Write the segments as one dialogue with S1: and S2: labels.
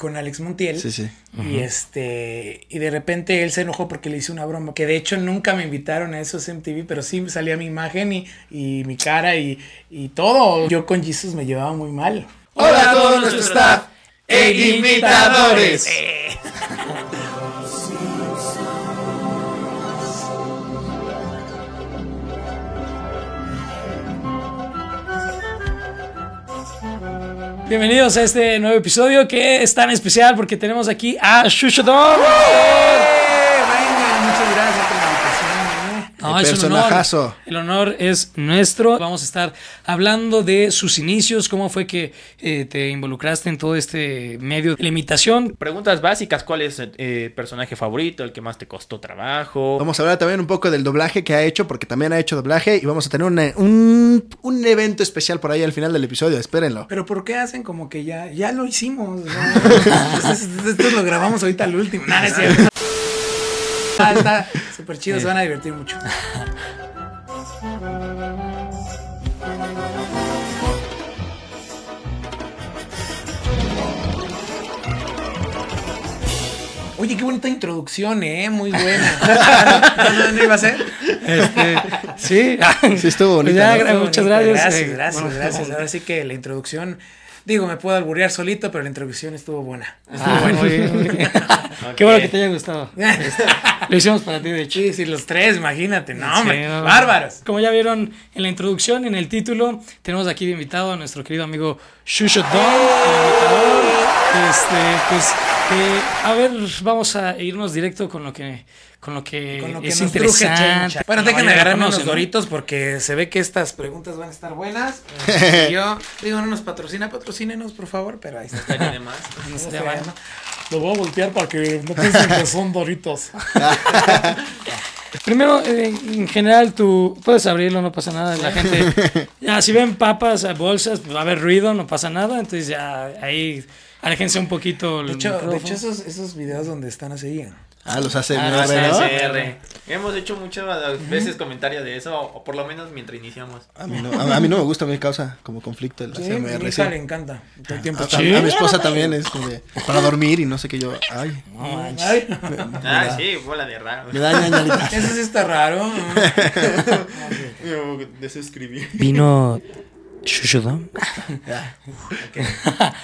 S1: con Alex Montiel.
S2: Sí, sí.
S1: Y este, y de repente él se enojó porque le hice una broma, que de hecho nunca me invitaron a esos MTV, pero sí salía mi imagen y, y mi cara y, y todo. Yo con Jesus me llevaba muy mal.
S2: Hola a todo nuestro staff e imitadores.
S3: Bienvenidos a este nuevo episodio que es tan especial porque tenemos aquí a Shushodon.
S1: Venga, muchas gracias por la invitación. ¿eh?
S3: No,
S2: El
S3: es un honor. El honor es nuestro. Vamos a estar hablando de sus inicios, cómo fue que eh, te involucraste en todo este medio de la imitación.
S4: Preguntas básicas, ¿cuál es el eh, personaje favorito, el que más te costó trabajo?
S2: Vamos a hablar también un poco del doblaje que ha hecho, porque también ha hecho doblaje y vamos a tener una- un, un evento especial por ahí al final del episodio, espérenlo.
S1: Pero ¿por qué hacen como que ya, ya lo hicimos? esto lo grabamos ahorita al último. No es cierto. Ah, está súper chido, se van a divertir mucho. Oye, qué bonita introducción, ¿eh? Muy buena. ¿No, no, no iba a ser?
S3: Este, sí,
S2: Sí, estuvo bonita,
S3: Pues muchas
S1: bonita,
S3: gracias.
S1: Gracias,
S3: eh,
S1: gracias,
S3: bueno,
S1: gracias. Ahora sí que la introducción, digo, me puedo alburear solito, pero la introducción estuvo buena.
S3: Ah, muy bien, muy bien. Qué bueno que te haya gustado. Lo hicimos para ti, de hecho.
S1: Sí, sí, los tres, imagínate. No,
S3: Sí,
S1: hombre,
S3: no.
S1: bárbaros.
S3: Como ya vieron en la introducción, en el título, tenemos aquí de invitado a nuestro querido amigo Shusho Don, el imitador. Este, pues, eh, a ver, vamos a irnos directo con lo que, con lo que,
S1: Con lo que
S3: es interesante.
S1: Bueno, déjenme
S3: mayoría
S1: agarrarme unos
S3: ¿no?
S1: doritos porque se ve que estas preguntas van a estar buenas. Y yo, digo, no nos patrocina, patrocínenos, por favor, pero ahí está.
S4: Estaría de más.
S1: No sé. ¿no? Lo voy a voltear para que no piensen que son doritos.
S3: Primero, eh, en general, tú puedes abrirlo, no pasa nada. La gente, ya, si ven papas, bolsas, pues va a haber ruido, no pasa nada. Entonces, ya ahí, aléjense un poquito.
S1: De hecho, de hecho esos, esos videos donde están así.
S2: Ah, los hace
S3: Ah, los.
S4: ASMR. Hemos hecho muchas veces comentarios de eso, o por lo menos mientras iniciamos.
S2: A mí, no, a, a mí no me gusta, me causa como conflicto el
S1: Sí,
S2: ASMR,
S1: mi
S2: sí.
S1: hija le encanta. Todo el tiempo
S2: A.
S3: Sí.
S2: a mi esposa también es como de, para dormir y no sé qué yo. Ay,
S3: No manches.
S1: Ay,
S4: Ah, sí, bola de raro.
S2: me da ñañalita.
S1: eso sí está raro.
S3: Vino Shushodon.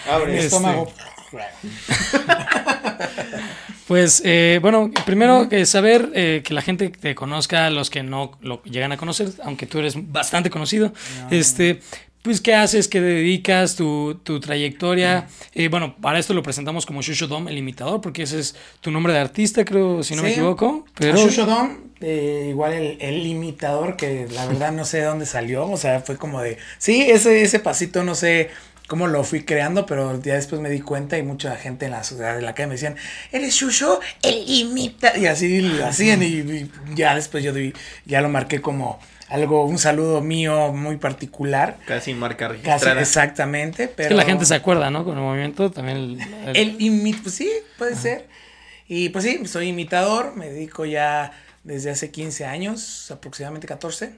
S4: Abre.
S1: Mi
S3: Este,
S1: estómago.
S3: Pues eh, bueno, primero que saber eh, que la gente te conozca, los que no lo llegan a conocer, aunque tú eres bastante conocido, este, pues qué haces, qué dedicas, tu, tu trayectoria. Eh, bueno, para esto lo presentamos como Shusho Dom, el imitador, porque ese es tu nombre de artista, creo, si no me equivoco. Pero
S1: A Shushodon, eh, igual el, el imitador, que la verdad no sé de dónde salió, o sea, fue como de, sí, ese, ese pasito no sé cómo lo fui creando, pero ya después me di cuenta y mucha gente en la ciudad de la calle me decían, eres Shusho, el imita, y así lo hacían y, y ya después yo di- ya lo marqué como algo, un saludo mío muy particular.
S4: Casi marca
S1: Casi
S4: registrada.
S1: exactamente, pero
S3: es que la gente se acuerda, ¿no? Con el movimiento también. el- el-
S1: el imi- pues sí, puede ser. Y pues sí, soy imitador, me dedico ya desde hace 15 años, aproximadamente 14,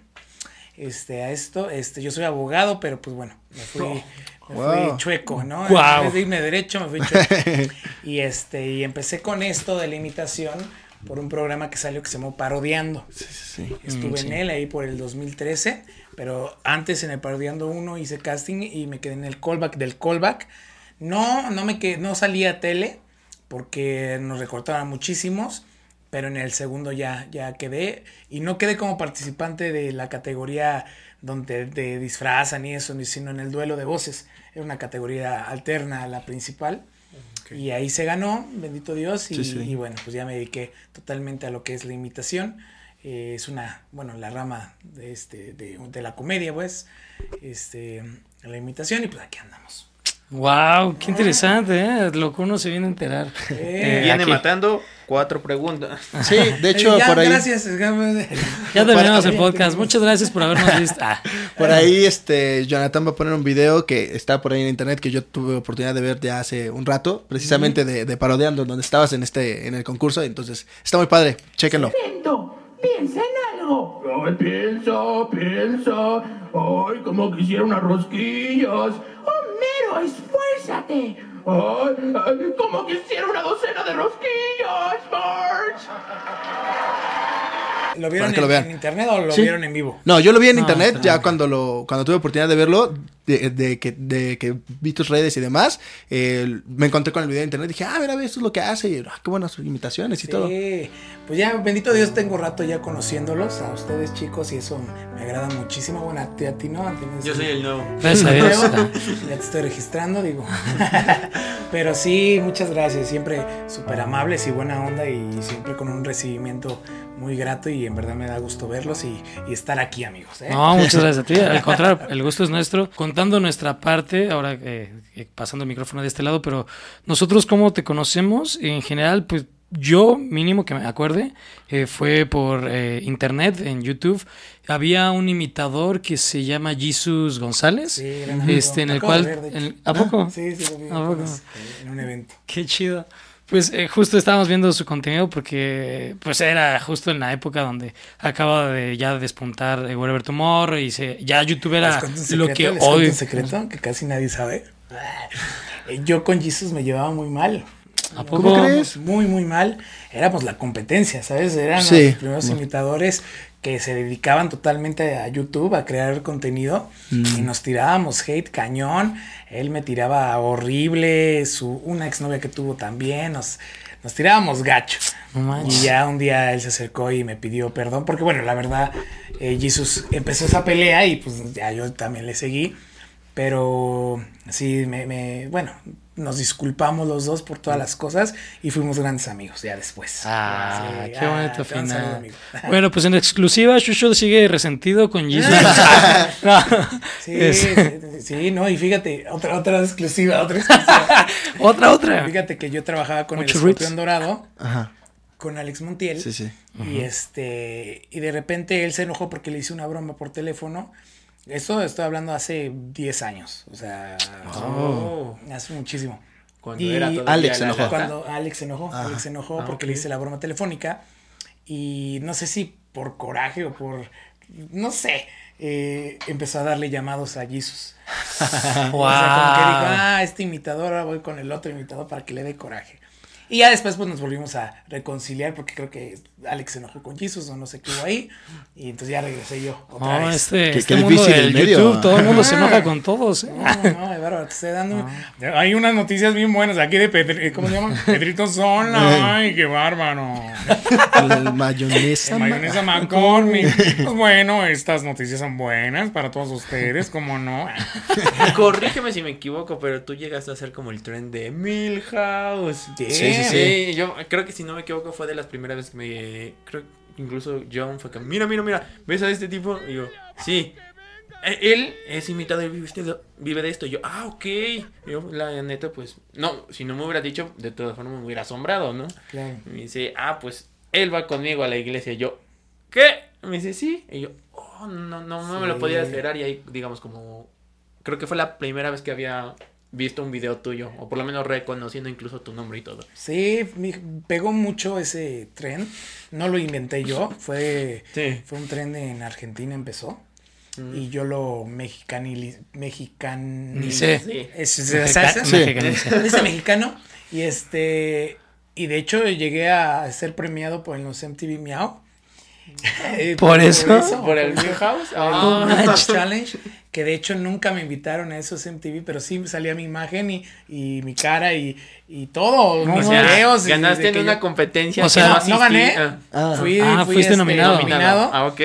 S1: este, a esto. Este, yo soy abogado, pero pues bueno, me fui, me
S2: Wow.
S1: fui chueco, ¿no?
S3: Guau.
S1: En vez de irme derecho, me fui chueco. y este, y empecé con esto de la imitación por un programa que salió que se llamó Parodiando.
S2: Sí.
S1: Estuve
S3: Mm, sí.
S1: en él ahí por el 2013, pero antes en el Parodiando 1 hice casting y me quedé en el callback del callback. No, no me quedé, no salí a tele porque nos recortaban muchísimos, pero en el segundo ya, ya quedé y no quedé como participante de la categoría donde te disfrazan y eso, ni- sino en el duelo de voces. Era una categoría alterna a la principal. Y ahí se ganó, bendito Dios, y,
S2: Sí, sí.
S1: y bueno, pues ya me dediqué totalmente a lo que es la imitación. Eh, es una, bueno, la rama de, este, de, de la comedia, pues, este, la imitación, y pues aquí andamos.
S3: Wow, qué interesante, ¿eh? Lo que uno se viene a enterar.
S1: Eh,
S4: Viene
S3: aquí.
S4: matando cuatro preguntas.
S2: Sí, de hecho,
S1: ya,
S2: por ahí.
S1: Gracias.
S3: Ya terminamos el podcast. Muchas gracias por habernos visto. Ah,
S2: Por ahí, este, Jonathan va a poner un video que está por ahí en internet que yo tuve oportunidad de ver ya hace un rato, precisamente de, de parodiando, donde estabas en este, en el concurso, entonces está muy padre, chéquenlo.
S5: Piensa en algo.
S6: Ay, piensa, piensa. Ay, como quisiera unas rosquillas.
S5: Homero, esfuérzate.
S6: Ay, ay, como quisiera una docena de rosquillas, Marge.
S1: ¿Lo vieron
S2: que
S1: en,
S2: lo vean.
S1: en internet o lo
S2: Sí.
S1: vieron en vivo?
S2: No, yo lo vi en
S3: No,
S2: internet ya cuando lo cuando tuve oportunidad de verlo, de, de que, de que vi tus redes y demás, eh, me encontré con el video de internet y dije, ah, mira, ve, esto es lo que hace, y, ah, qué buenas imitaciones y todo.
S1: Sí, pues ya, bendito Dios, tengo rato ya conociéndolos, a ustedes chicos, y eso me agrada muchísimo. Bueno, a ti, a ti no, a ti no
S4: Yo soy el nuevo.
S3: Gracias a Dios.
S1: Ya te estoy registrando, digo. Pero sí, muchas gracias. Siempre súper amables y buena onda y siempre con un recibimiento muy grato y en verdad me da gusto verlos y, y estar aquí, amigos. ¿eh?
S3: No, muchas gracias a ti. Al contrario, el gusto es nuestro. Contando nuestra parte, ahora eh, pasando el micrófono de este lado, pero nosotros cómo te conocemos, en general, pues yo mínimo que me acuerde, eh, fue por eh, internet, en YouTube. Había un imitador que se llama Jesus González,
S1: Sí,
S3: este, en el cual...
S1: ver,
S3: ¿A poco?
S1: Sí, sí, lo vi
S3: ¿A poco?
S1: apenas, en un evento.
S3: Qué chido. Pues eh, justo estábamos viendo su contenido porque pues era justo en la época donde acaba de ya despuntar eh, Wherever Tomorrow y se, ya YouTube
S1: ¿Les
S3: era
S1: un
S3: lo
S1: secreto?
S3: que
S1: ¿Les cuento
S3: hoy...
S1: un secreto que casi nadie sabe? Eh, Yo con Jesus me llevaba muy mal.
S3: ¿A
S2: ¿Cómo
S3: poco?
S2: crees?
S1: Muy, muy mal. Éramos la competencia, ¿sabes? Eran
S2: Sí.
S1: los primeros imitadores que se dedicaban totalmente a YouTube, a crear contenido. Y nos tirábamos hate cañón. Él me tiraba horrible. Su, una exnovia que tuvo también. Nos, nos tirábamos gacho.
S3: No.
S1: Y ya un día él se acercó y me pidió perdón. Porque bueno, la verdad, eh, Jesus empezó esa pelea y pues ya yo también le seguí. Pero sí, me, me- bueno, nos disculpamos los dos por todas las cosas y fuimos grandes amigos ya después.
S3: Ah,
S1: Sí,
S3: qué
S1: ah,
S3: bonito
S1: saludo,
S3: final. Bueno, pues en exclusiva, Shusho sigue resentido con Jesus. No,
S1: Sí,
S3: es-
S1: sí, sí, no, y fíjate, otra, otra exclusiva, otra exclusiva.
S3: otra, otra.
S1: Fíjate que yo trabajaba con
S3: Mucho
S1: el escorpión
S3: Ritz.
S1: dorado,
S2: Ajá.
S1: con Alex Montiel.
S2: Sí, sí.
S1: Y este, y de repente él se enojó porque le hice una broma por teléfono. Esto estoy hablando hace 10 años, o sea,
S4: Oh.
S1: hace muchísimo.
S4: Cuando
S1: Y
S4: era todavía
S2: Alex se enojó.
S1: Cuando Alex se enojó,
S2: Ajá.
S1: Alex se enojó
S4: Ah,
S1: porque le hice la broma telefónica y no sé si por coraje o por, no sé, eh, empezó a darle llamados a Jesus. O sea, como que dijo, ah, este imitador, ahora voy con el otro imitador para que le dé coraje. Y ya después pues nos volvimos a reconciliar porque creo que Alex se enojó con Jesus o no sé qué hubo ahí. Y entonces ya regresé yo otra
S3: No,
S1: vez.
S3: este,
S2: Qué-
S3: este
S2: qué
S3: mundo del
S2: el medio.
S3: YouTube, todo el mundo se
S1: Ah.
S3: enoja con todos. ¿eh?
S1: No, no, de bárbaro, te estoy dando. Hay unas noticias bien buenas aquí de Pedri, ¿cómo se llama? Pedrito Sola. Ay, qué bárbaro.
S2: El mayonesa.
S1: Mayonesa McCormick. Pues bueno, estas noticias son buenas para todos ustedes, ¿cómo no?
S4: Corrígeme si me equivoco, pero tú llegaste a ser como el tren de Milhouse.
S1: Sí,
S2: sí, sí.
S4: Sí, yo creo que si no me equivoco fue de las primeras veces que me... Creo que incluso John fue que... Mira, mira, mira, ¿ves a este tipo? Y yo, sí. E- Él es imitado y vive, este- vive de esto. Y yo, ah, ok. Y yo, la neta, pues... No, si no me hubiera dicho, de todas formas me hubiera asombrado, ¿no?
S1: Claro.
S4: Y me dice, ah, pues él va conmigo a la iglesia. Y yo, ¿qué? Me dice, sí. Y yo, oh, no, no, no me lo podía esperar. Y ahí, digamos, como. Creo que fue la primera vez que había visto un video tuyo. O por lo menos reconociendo incluso tu nombre y todo.
S1: Sí, me pegó mucho ese tren. No lo inventé yo, fue,
S4: Sí.
S1: fue un tren en Argentina, empezó.
S4: Mm.
S1: Y yo lo mexicanili, mexican...
S3: Ni sé.
S4: Sí.
S1: Es, es,
S3: Mexica-
S1: es-
S2: Sí.
S3: mexicaniza.
S1: Ese mexicano. Y este. Y de hecho llegué a ser premiado por los MTV Miau. Eh,
S3: ¿Por eso?
S4: ¿Por el Milhouse? Ah.
S1: Milhouse Challenge. Que de hecho nunca me invitaron a esos MTV, pero sí salía mi imagen y, y mi cara y, y todo.
S3: No
S1: mis
S4: O sea,
S1: videos. y
S4: ganaste en una
S1: yo-
S4: competencia.
S3: O sea,
S1: no, gané.
S4: Ah.
S2: Ah.
S1: Fui,
S3: Ah,
S1: fui,
S3: fuiste
S1: este,
S3: nominado.
S1: nominado.
S4: Ah, ok.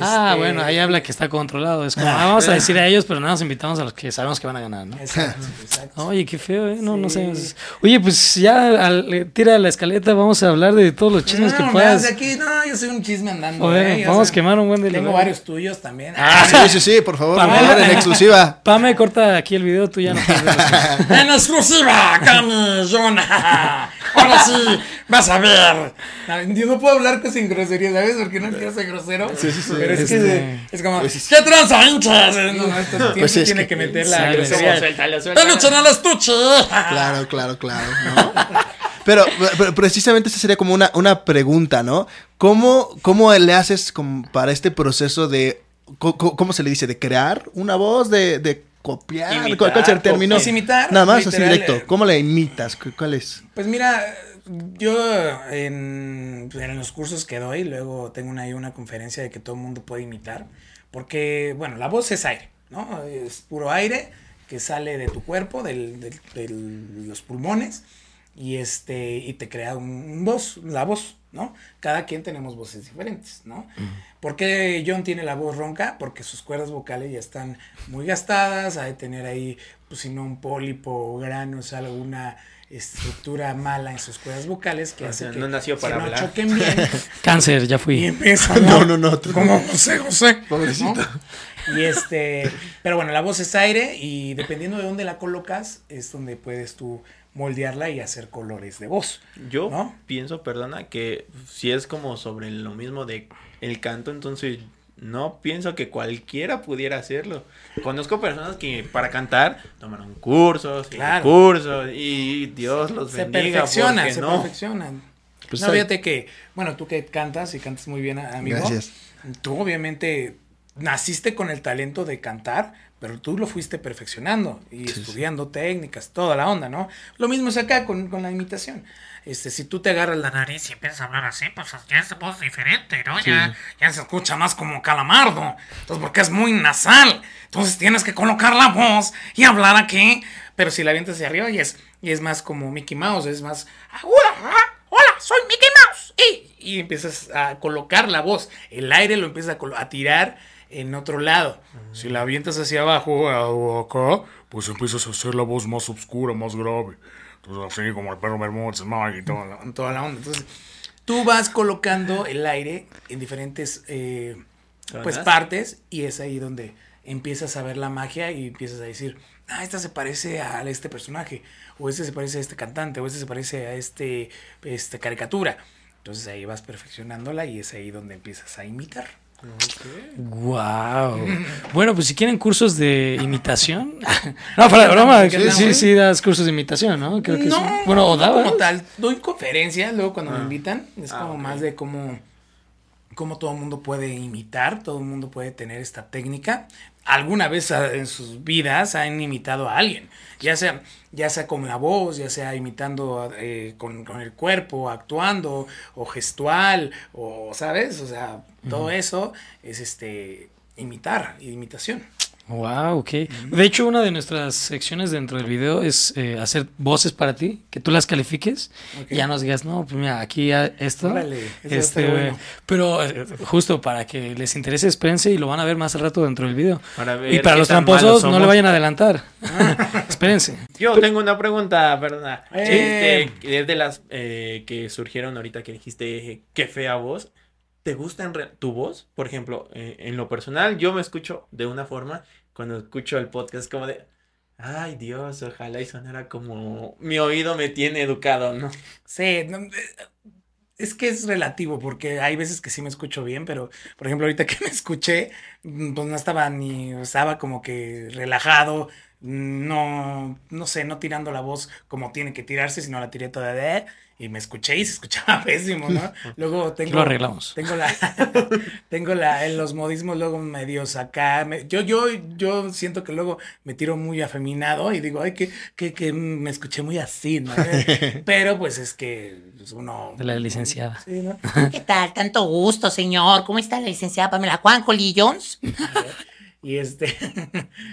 S3: Ah,
S1: Este,
S3: bueno, ahí habla que está controlado. Es como, ah, vamos a decir a ellos, pero nada, nos invitamos a los que sabemos que van a ganar, ¿no?
S1: Exacto, exacto.
S3: Oye, qué feo, ¿eh? No, no sé. Oye, pues ya al- eh, tira la escaleta, vamos a hablar de todos los chismes que
S1: no,
S3: puedas.
S1: de aquí, no, yo soy un chisme andando. Eh,
S3: vamos a quemar un buen de
S1: Tengo varios tuyos también.
S2: Ah, sí, sí, sí, por favor,
S3: Pamela.
S2: En exclusiva.
S3: Pame, corta aquí el video, tú ya no puedes ver.
S1: En exclusiva, Cami, Jonah. Ahora sí, vas a ver. No, Yo no puedo hablar con sin grosería, ¿sabes? Porque no quiero ser grosero.
S2: Sí, sí, sí.
S1: Pero es
S3: Este-
S1: que es como,
S2: Pues sí.
S1: ¿qué tranza, hinchas? No, no, esto siempre
S2: Pues es
S1: tiene
S2: que-
S1: que, meter la
S3: Sale,
S1: grosería.
S4: Suéltalo, suéltalo.
S1: ¡Peluche en el estuche!
S2: Claro, claro, claro. ¿no? Pero, pero precisamente esa sería como una, una pregunta, ¿no? ¿Cómo, ¿Cómo le haces como para este proceso de, cómo se le dice, de crear una voz, de, de copiar.
S4: Imitar,
S2: ¿Cuál, cuál es el término?
S1: Pues imitar,
S2: Nada más así directo. ¿Cómo le imitas? ¿Cu- ¿Cuál es?
S1: Pues mira, yo en, en los cursos que doy, luego tengo una, ahí una conferencia de que todo el mundo puede imitar, porque, bueno, la voz es aire, ¿no? Es puro aire que sale de tu cuerpo, del, del- del- los pulmones, y, este, y te crea un, un voz, la voz, ¿no? Cada quien tenemos voces diferentes, ¿no? ¿Por qué John tiene la voz ronca? Porque sus cuerdas vocales ya están muy gastadas, hay de tener ahí, pues si no un pólipo o granos, alguna estructura mala en sus cuerdas vocales que
S4: O
S1: hace
S4: sea,
S1: que
S4: no nació
S1: si
S4: para
S1: no
S4: hablar.
S1: choquen bien
S3: Cáncer, ya
S1: y
S3: fui.
S1: empieza
S2: No, no, no. tú-
S1: como José José.
S2: Pobrecito.
S1: ¿no? Y este, pero bueno, la voz es aire y dependiendo de dónde la colocas es donde puedes tú moldearla y hacer colores de voz.
S4: Yo
S1: ¿No?
S4: pienso, perdona, que si es como sobre lo mismo de el canto, entonces no pienso que cualquiera pudiera hacerlo. Conozco personas que para cantar tomaron cursos, y
S1: Claro.
S4: cursos y Dios los
S1: Se
S4: bendiga.
S1: perfeccionan,
S4: porque
S1: se
S4: no.
S1: perfeccionan.
S2: Pues
S1: no, fíjate que, bueno, tú que cantas y cantas muy bien, amigo.
S2: Gracias.
S1: Tú obviamente naciste con el talento de cantar, pero tú lo fuiste perfeccionando y estudiando técnicas, toda la onda, ¿no? Lo mismo es acá con, con la imitación. Este, si tú te agarras la nariz y empiezas a hablar así, pues ya es voz diferente, ¿no? Ya, ya se escucha más como calamardo. Entonces, porque es muy nasal. Entonces tienes que colocar la voz y hablar aquí. Pero si la avientas hacia arriba y es, y es más como Mickey Mouse, es más. "Hola, hola, soy Mickey Mouse. Y, y empiezas a colocar la voz. El aire lo empiezas a, a tirar en otro lado. Si la avientas hacia abajo o acá, pues empiezas a hacer la voz más oscura, más grave. Entonces, así como el perro Bermúdez, Mike y toda la, toda la onda. Entonces, tú vas colocando el aire en diferentes eh, pues partes y es ahí donde empiezas a ver la magia y empiezas a decir, ah, esta se parece a este personaje, o este se parece a este cantante, o este se parece a este, este caricatura. Entonces ahí vas perfeccionándola y es ahí donde empiezas a imitar.
S3: Wow. Bueno, pues si quieren cursos de imitación. no, para broma.
S1: ¿Qué
S3: Sí, sí, das cursos de imitación, ¿no? Creo que
S1: no,
S3: sí. Bueno, o
S1: no como tal. Doy conferencias, luego cuando me invitan, es
S4: Ah,
S1: como más de cómo, cómo todo el mundo puede imitar, todo el mundo puede tener esta técnica. Alguna vez en sus vidas han imitado a alguien, ya sea, ya sea con la voz, ya sea imitando eh, con, con el cuerpo, actuando, o gestual, o, ¿sabes? O sea, todo eso es este imitar, imitación.
S3: Wow, ok. De hecho, una de nuestras secciones dentro del video es eh, hacer voces para ti, que tú las califiques y ya nos digas, no, pues mira, aquí a- esto.
S1: Órale, eso va a
S3: este,
S1: bueno.
S3: Pero eh, justo para que les interese, espérense y lo van a ver más al rato dentro del video.
S4: Para
S3: Y para los tramposos, no le vayan a adelantar. espérense.
S4: Yo tengo una pregunta, perdona.
S1: Eh.
S4: Este, de las eh, que surgieron ahorita que dijiste qué fea voz. ¿Te gusta en tu voz? Por ejemplo, en lo personal, yo me escucho de una forma cuando escucho el podcast como de, ay Dios, ojalá y sonara como mi oído me tiene educado, ¿no?
S1: Sí, eh, es que es relativo, porque hay veces que sí me escucho bien, pero por ejemplo, ahorita que me escuché, mm, pues no estaba ni, estaba como que relajado, mm, no, no sé, no tirando la voz como tiene que tirarse, sino la tiré toda de, y me escuché y se escuchaba pésimo, ¿no? Luego tengo.
S3: Lo arreglamos.
S1: Tengo la, tengo la, en los modismos luego medios acá. me- yo, yo, yo siento que luego me tiro muy afeminado y digo, ay, que, que, que me escuché muy así, ¿no? Pero pues es que pues, uno.
S3: De la licenciada.
S1: Sí, ¿no?
S5: ¿Qué tal? Tanto gusto, señor. ¿Cómo está la licenciada Pamela Juan Colillons?
S1: Y este,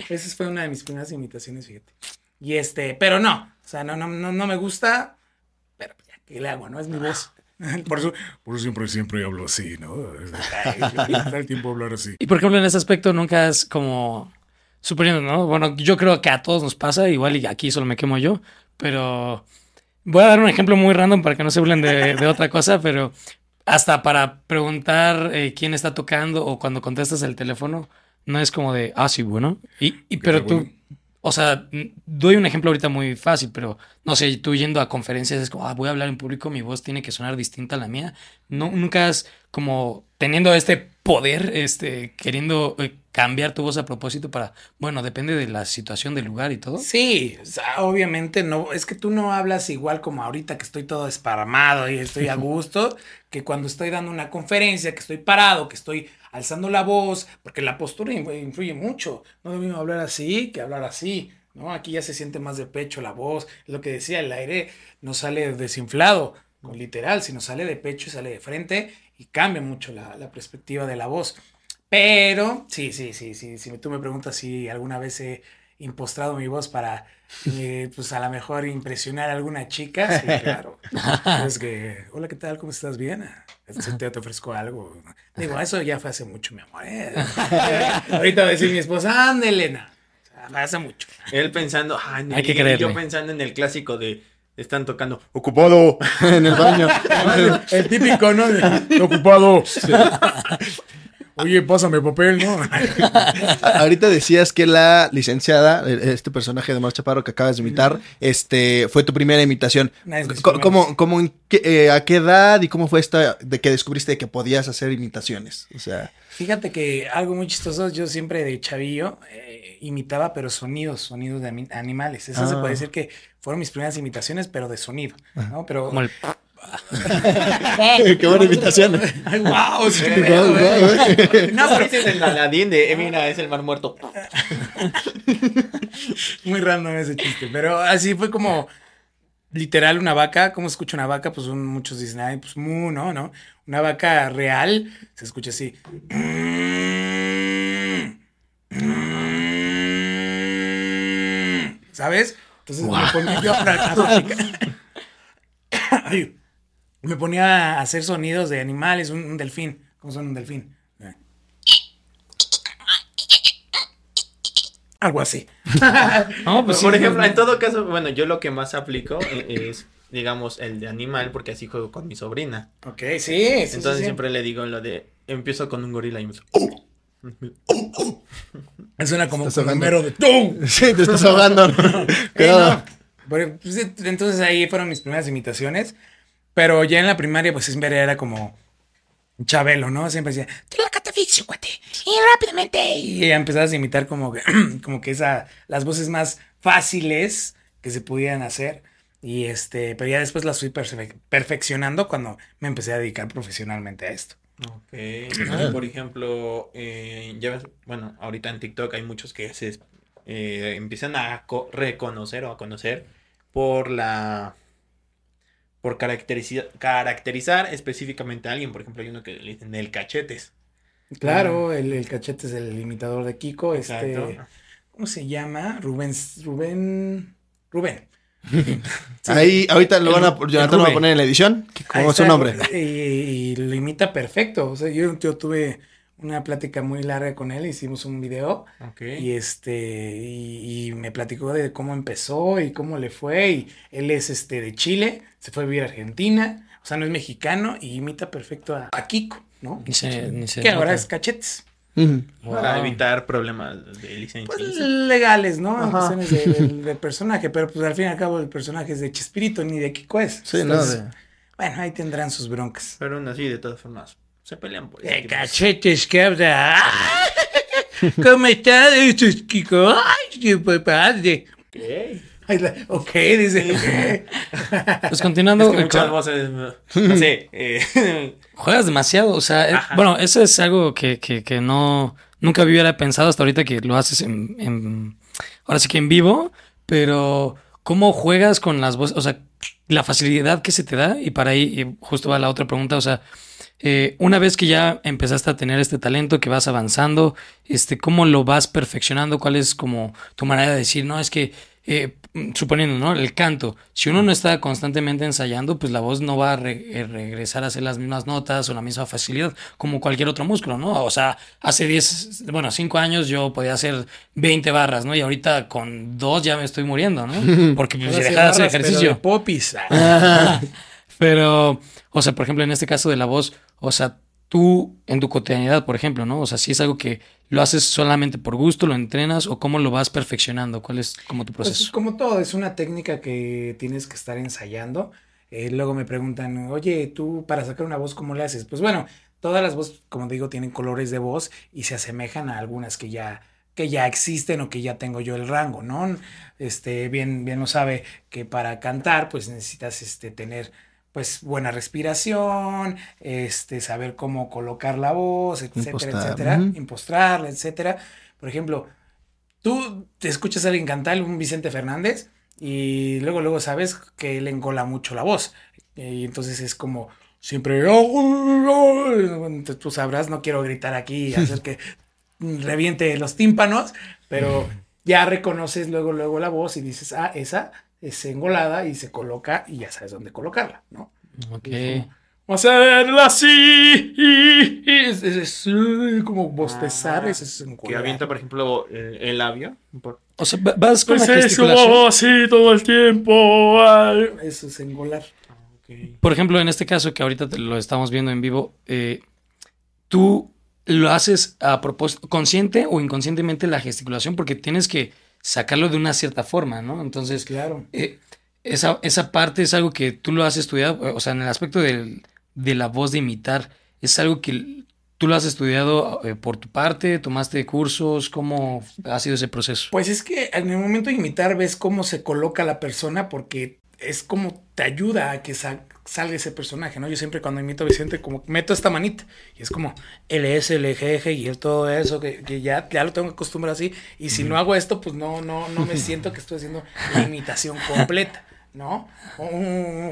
S1: esa fue una de mis primeras imitaciones, fíjate. Y este, pero no, o sea, no, no, no, no me gusta, ¿qué le hago, no? Es mi voz. Por eso, por eso siempre, siempre hablo así, ¿no? Está el tiempo hablar así.
S3: Y por ejemplo, en ese aspecto nunca es como suponiendo, ¿no? Bueno, yo creo que a todos nos pasa, igual y aquí solo me quemo yo, pero voy a dar un ejemplo muy random para que no se burlen de, de otra cosa, pero hasta para preguntar eh, quién está tocando o cuando contestas el teléfono, no es como de, ah, sí, bueno. Y, y pero tú,
S1: bueno?
S3: O sea, doy un ejemplo ahorita muy fácil, pero no sé, tú yendo a conferencias es como, ah, voy a hablar en público, mi voz tiene que sonar distinta a la mía. No, nunca has como teniendo este poder, este, queriendo eh, cambiar tu voz a propósito para, bueno, depende de la situación del lugar y todo.
S1: Sí, o sea, obviamente no, es que tú no hablas igual como ahorita que estoy todo esparramado y estoy a gusto, que cuando estoy dando una conferencia, que estoy parado, que estoy alzando la voz, porque la postura influye, mucho. No es lo mismo hablar así que hablar así, ¿no? Aquí ya se siente más de pecho la voz, lo que decía, el aire no sale desinflado, literal, sino sale de pecho y sale de frente y cambia mucho la, la perspectiva de la voz. Pero, sí, sí, sí, sí, si tú me preguntas si alguna vez he impostrado mi voz para, eh, pues a lo mejor impresionar a alguna chica, sí, claro. Es que, hola, ¿qué tal? ¿Cómo estás? ¿Bien? Te, te ofrezco algo. Digo, eso ya fue hace mucho, mi amor. ¿eh? Ahorita va a decir mi esposa. O sea, fue hace mucho.
S4: Él pensando, ay, no,
S3: Hay que
S4: y yo
S3: creerle.
S4: pensando en el clásico de están tocando ocupado.
S2: en el baño.
S1: El típico, ¿no? Ocupado. Oye, pásame papel, ¿no?
S2: Ahorita decías que la licenciada, eh, este personaje de Mar Chaparro que acabas de imitar, este, fue tu primera imitación. ¿Cómo, cómo en qué- eh, ¿A qué edad y cómo fue esta de que descubriste que podías hacer imitaciones? O sea,
S1: Fíjate que algo muy chistoso, yo siempre de chavillo eh, imitaba, pero sonidos, sonidos de animales. Eso se
S2: Ah.
S1: puede decir que fueron mis primeras imitaciones, pero de sonido, ¿no? Pero...
S3: Como el...
S2: qué buena imitación.
S1: ¡Ay, wow! sí,
S2: guau, eh.
S4: No, pero ese es el Aladín de, eh, mira, es el mar muerto.
S1: Muy random ese chiste, pero así fue como literal una vaca. ¿Cómo se escucha una vaca? Pues un- muchos dicen, ay, pues mu, no, no. Una vaca real se escucha así. ¿Sabes? Entonces me ponía yo a, a practicar. Ay, me ponía a hacer sonidos de animales, un, un delfín. ¿Cómo suena un delfín? Algo así.
S3: No, pues sí,
S4: Por ejemplo,
S3: no,
S4: en todo caso, bueno, yo lo que más aplico eh, es, digamos, el de animal, porque así juego con mi sobrina.
S1: Ok, sí,
S4: Entonces
S1: sí.
S4: siempre le digo lo de, empiezo con un gorila y me
S1: Suena como un número de ¡Tum!
S2: Sí, te estás ahogando.
S1: Eh,
S2: Cuidado.
S1: no. Pero, pues, entonces ahí fueron mis primeras imitaciones. Pero ya en la primaria, pues siempre era como Chabelo, ¿no? Siempre decía,
S5: Te la catafixio, cuate. Y rápidamente.
S1: y ya empezabas a imitar como que, como que esa, las voces más fáciles que se pudieran hacer. Y este, pero ya después las fui perfe- perfeccionando cuando me empecé a dedicar profesionalmente a esto.
S4: Ok. Por ejemplo, eh, ya ves, bueno, ahorita en TikTok hay muchos que se eh, empiezan a co- reconocer o a conocer por la por caracterizar, caracterizar específicamente a alguien. Por ejemplo, hay uno que le dicen el cachetes.
S1: Claro, el, el cachete es el imitador de Kiko. Este. ¿cómo se llama? Rubén, Rubén, Rubén.
S2: Ahí, ahorita lo
S1: El-
S2: van a, Jonathan lo va a poner en la edición. ¿Cómo es su nombre?
S1: Y, y lo imita perfecto. O sea, yo, yo tuve una plática muy larga con él, hicimos un video
S4: Ok.
S1: y este y, y me platicó de cómo empezó y cómo le fue y él es este de Chile, se fue a vivir a Argentina, o sea, no es mexicano y imita perfecto a, a Kiko, ¿no?
S3: Ni se, ni se
S1: Que ahora es cachetes.
S4: Para
S3: Wow.
S4: evitar problemas de licencia.
S1: Pues legales, ¿no? Cuestiones de- del, del personaje, pero pues al fin y al cabo el personaje es de Chespirito, ni de Kiko es.
S2: Sí, no,
S1: Entonces,
S2: de-
S1: Bueno, ahí tendrán sus broncas.
S4: Pero aún así, de todas formas, se pelean por
S1: De
S4: tipo de-
S1: cachetes que habla. ¿Cómo estás, Esto es Kiko? Ay, qué padre. Ay, la- Ok, dice.
S3: Pues continuando,
S4: Es que muchas voces, no sé, eh,
S3: juegas demasiado, o sea, eh, bueno, eso es algo que, que, que no, nunca hubiera pensado hasta ahorita que lo haces en, en- ahora sí que en vivo, pero ¿cómo juegas con las voces? O sea, la facilidad que se te da, y para ahí y justo va la otra pregunta, o sea, eh, una vez que ya empezaste a tener este talento, que vas avanzando, este, ¿cómo lo vas perfeccionando? ¿Cuál es como tu manera de decir, no, es que, eh, suponiendo, ¿no? El canto, si uno no está constantemente ensayando, pues la voz no va a re- eh, regresar a hacer las mismas notas o la misma facilidad como cualquier otro músculo, ¿no? O sea, hace 10, bueno, 5 años yo podía hacer 20 barras, ¿no? Y ahorita con dos ya me estoy muriendo, ¿no? Porque pues,
S1: Ahora sí
S3: dejé de hacer ejercicio.
S1: popis.
S3: Pero, o sea, por ejemplo, en este caso de la voz, o sea, tú en tu cotidianidad, por ejemplo, ¿no? O sea, si es algo que lo haces solamente por gusto, lo entrenas o cómo lo vas perfeccionando, ¿cuál es como tu
S1: Pues
S3: proceso?
S1: como todo, es una técnica que tienes que estar ensayando. Eh, luego me preguntan, oye, tú para sacar una voz, ¿cómo le haces? Pues bueno, todas las voces, como digo, tienen colores de voz y se asemejan a algunas que ya que ya existen o que ya tengo yo el rango, ¿no? Este, bien, bien lo sabe que para cantar, pues necesitas este, tener pues buena respiración, este, saber cómo colocar la voz, etcétera,
S2: Impostar,
S1: etcétera, impostrarla, etcétera. Por ejemplo, tú te escuchas a alguien cantar, un Vicente Fernández, y luego, luego sabes que él engola mucho la voz. Y entonces es como siempre. Entonces, tú sabrás, no quiero gritar aquí y hacer que reviente los tímpanos, pero ya reconoces luego, luego la voz y dices, ah, esa es engolada y se coloca y ya sabes dónde colocarla, ¿no?
S3: Ok.
S1: Vamos a verla así. Es, es- es, uh, como bostezar, eso es
S4: Que avienta, por ejemplo, el, el labio. Por-
S3: O sea, va- vas con
S1: Pues
S3: la gesticulación.
S1: así todo el tiempo. ay. Eso es engolar.
S4: Ok.
S3: Por ejemplo, en este caso que ahorita te lo estamos viendo en vivo, eh, tú lo haces a propósito, consciente o inconscientemente la gesticulación, porque tienes que sacarlo de una cierta forma, ¿no? Entonces,
S1: Claro.
S3: eh, esa, esa parte es algo que tú lo has estudiado, o sea, en el aspecto del- de la voz de imitar, es algo que tú lo has estudiado eh, por tu parte, tomaste cursos, ¿cómo ha sido ese proceso?
S1: Pues es que en el momento de imitar ves cómo se coloca la persona porque es como te ayuda a que sa- salga ese personaje, ¿no? Yo siempre cuando imito a Vicente como meto esta manita y es como LS, LGG y el todo eso que, que ya, ya lo tengo que acostumbrar así y si no hago esto pues no, no, no me siento que estoy haciendo la imitación completa. ¿No?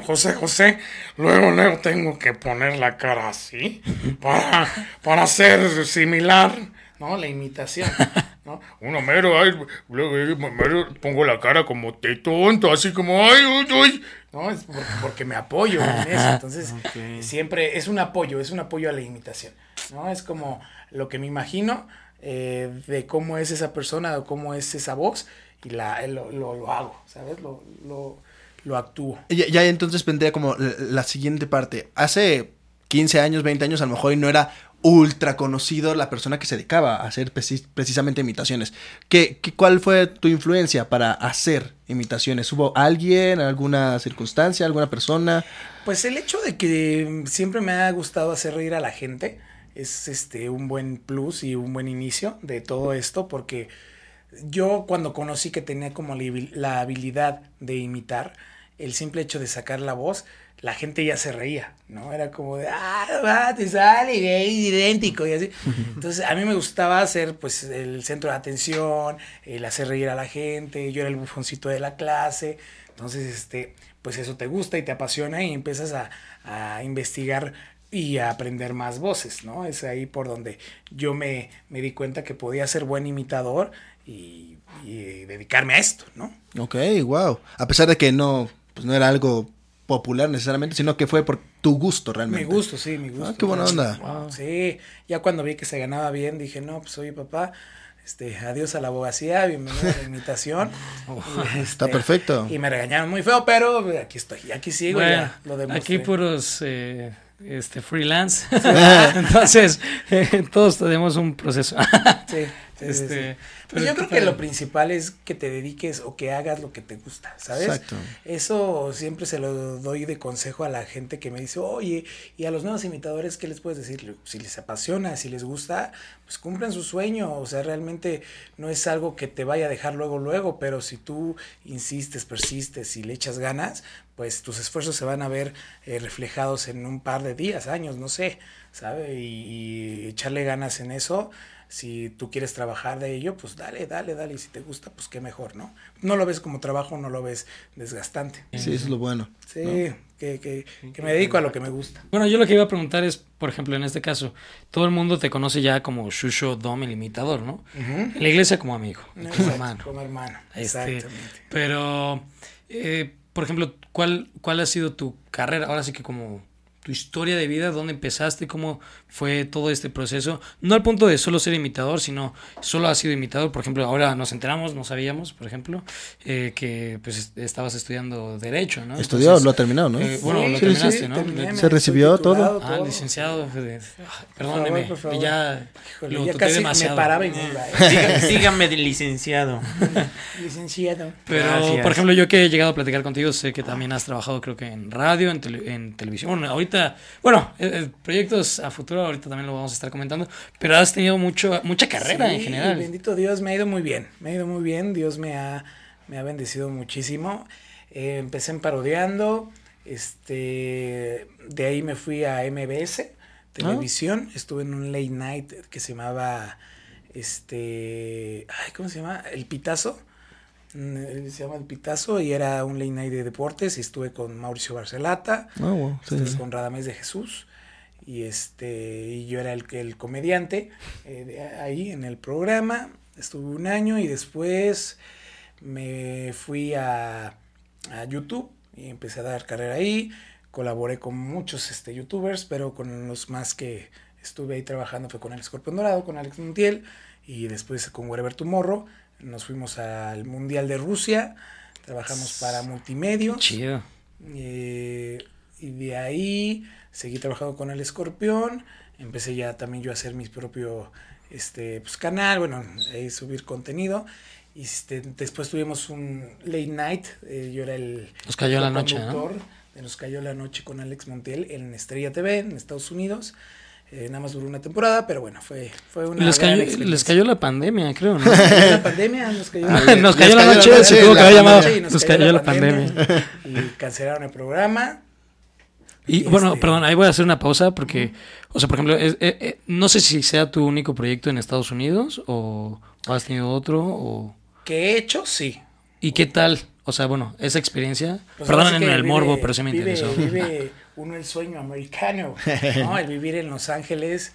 S1: José, José, luego, luego tengo que poner la cara así para, para ser similar, ¿no? La imitación, ¿no?
S6: Uno mero, ay, luego eh, mero pongo la cara como de tonto, así como, ay, uy, uy.
S1: ¿no? Es por- porque me apoyo en eso. Entonces, siempre es un apoyo, es un apoyo a la imitación, ¿no? Es como lo que me imagino eh, de cómo es esa persona o cómo es esa voz y la, lo, lo, lo hago, ¿sabes? Lo, lo, lo actúo.
S2: Ya, ya entonces vendría como la, la siguiente parte. Hace 15 años, 20 años, a lo mejor y no era ultra conocido la persona que se dedicaba a hacer preci- precisamente imitaciones. ¿Qué, qué, cuál fue tu influencia para hacer imitaciones? ¿Hubo alguien, alguna circunstancia, alguna persona?
S1: Pues el hecho de que siempre me ha gustado hacer reír a la gente es este un buen plus y un buen inicio de todo esto porque yo cuando conocí que tenía como la habilidad de imitar, el simple hecho de sacar la voz, la gente ya se reía, ¿no? Era como de, ah, va, te sale, es idéntico y así. Entonces a mí me gustaba hacer pues el centro de atención, el hacer reír a la gente, yo era el bufoncito de la clase, entonces este, pues eso te gusta y te apasiona y empiezas a, a investigar y a aprender más voces, ¿no? Es ahí por donde yo me, me di cuenta que podía ser buen imitador y, y dedicarme a esto, ¿no?
S2: Ok, wow. A pesar de que no, pues no era algo popular necesariamente, sino que fue por tu gusto
S1: Mi
S2: realmente.
S1: gusto, sí, mi gusto.
S2: Ah, qué buena onda.
S1: Wow, Sí, ya cuando vi que se ganaba bien, dije, no, pues oye papá, este, adiós a la abogacía, bienvenido a la imitación. Y,
S2: Está
S1: este,
S2: perfecto.
S1: Y me regañaron muy feo, pero aquí estoy, aquí sigo,
S3: Bueno,
S1: ya lo demostré.
S3: aquí puros eh, este, freelance. Entonces, eh, todos tenemos un proceso.
S1: Sí, sí,
S3: Este,
S1: sí. Pues yo creo que lo principal es que te dediques o que hagas lo que te gusta, ¿sabes?
S2: Exacto.
S1: Eso siempre se lo doy de consejo a la gente que me dice, oye, y a los nuevos imitadores, ¿qué les puedes decir? Si les apasiona, si les gusta, pues cumplan su sueño. O sea, realmente no es algo que te vaya a dejar luego, luego, pero si tú insistes, persistes y le echas ganas, pues tus esfuerzos se van a ver eh, reflejados en un par de días, años, no sé, ¿sabe? Y, y echarle ganas en eso. Si tú quieres trabajar de ello, pues dale, dale, dale. Y si te gusta, pues qué mejor, ¿no? No lo ves como trabajo, no lo ves desgastante.
S2: Sí, eso es lo bueno.
S1: Sí, que, que, que me dedico a lo que me gusta.
S3: Bueno, yo lo que iba a preguntar es, por ejemplo, en este caso, todo el mundo te conoce ya como Shusho Dom, el imitador, ¿no? En la iglesia como amigo, como hermano.
S1: Como hermano.
S3: Este,
S1: Exactamente.
S3: pero, eh, por ejemplo, ¿cuál, ¿cuál ha sido tu carrera? Ahora sí que como tu historia de vida, dónde empezaste, cómo fue todo este proceso. No al punto de solo ser imitador, sino solo has sido imitador. Por ejemplo, ahora nos enteramos, no sabíamos, por ejemplo, eh, que pues est- estabas estudiando Derecho, ¿no?
S2: Estudió,
S3: Entonces,
S2: lo ha terminado, ¿no?
S3: eh, bueno, lo
S2: Sí,
S3: terminaste,
S2: sí.
S3: ¿no?
S1: terminé,
S2: Se recibió
S1: titulado,
S3: Ah, licenciado. eh, ah, Perdóneme,
S1: por favor.
S3: ya
S1: Híjole,
S3: lo
S1: ya casi
S3: demasiado.
S1: me paraba y me iba. ¿eh?
S4: Siga- síganme de licenciado.
S1: Licenciado.
S3: Pero,
S4: Gracias.
S3: por ejemplo, yo que he llegado a platicar contigo, sé que también has trabajado, creo que en radio, en, tele- en televisión. Bueno, ahorita ahorita, bueno, eh, proyectos a futuro, ahorita también lo vamos a estar comentando, pero has tenido mucho, mucha carrera en general.
S1: Bendito Dios, me ha ido muy bien. Me ha ido muy bien. Dios me ha, me ha bendecido muchísimo. Eh, empecé en parodiando. Este, de ahí me fui a MBS, televisión. Estuve en un late night que se llamaba, este, ay, ¿cómo se llama? El Pitazo. Mm, Se llama El Pitazo y era un late night de deportes y estuve con Mauricio Barcelata.
S2: Ah, wow, sí,
S1: con Radamés de Jesús y este y yo era el, el comediante eh, de ahí en el programa estuve un año y después me fui a, a YouTube y empecé a dar carrera ahí colaboré con muchos este youtubers pero con los más que estuve ahí trabajando fue con el Escorpión Dorado con Alex Montiel y después con Wherever Tomorrow nos fuimos al Mundial de Rusia trabajamos para Multimedios
S3: Chido.
S1: eh, y de ahí seguí trabajando con el escorpión. Empecé ya también yo a hacer mi propio este, pues, canal, bueno, ahí subir contenido. Y este, después tuvimos un late night. eh, yo era el
S3: Nos cayó la noche, ¿no?
S1: de Nos cayó la noche con Alex Montiel en Estrella TV en Estados Unidos. Eh, nada más duró una temporada, pero bueno, fue, fue una
S3: Les
S1: gran
S3: cayó, les cayó la pandemia, creo, ¿no?
S1: Nos cayó la pandemia, nos cayó la
S3: Nos cayó la
S2: cayó la
S3: noche, se tuvo que haber llamado. Nos cayó la pandemia.
S1: Y cancelaron el programa.
S3: Y
S1: Este-
S3: bueno, perdón, ahí voy a hacer una pausa porque, o sea, por ejemplo, es- eh, eh, no sé si sea tu único proyecto en Estados Unidos o, o has tenido otro o...
S1: que he hecho, sí.
S3: ¿Y qué tal? O sea, bueno, esa experiencia,
S1: Pues
S3: perdón en el
S1: vive-
S3: morbo, pero sí me
S1: vive-
S3: interesó.
S1: Vive uno el sueño americano, ¿no? El vivir en Los Ángeles,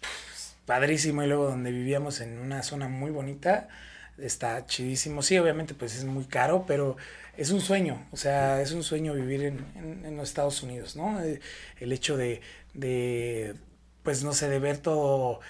S1: pues, padrísimo. Y luego donde vivíamos en una zona muy bonita, está chidísimo. Sí, obviamente pues es muy caro, pero es un sueño. O sea, es un sueño vivir en, en- en los Estados Unidos, ¿no? El hecho de, de, pues no sé, de ver todo,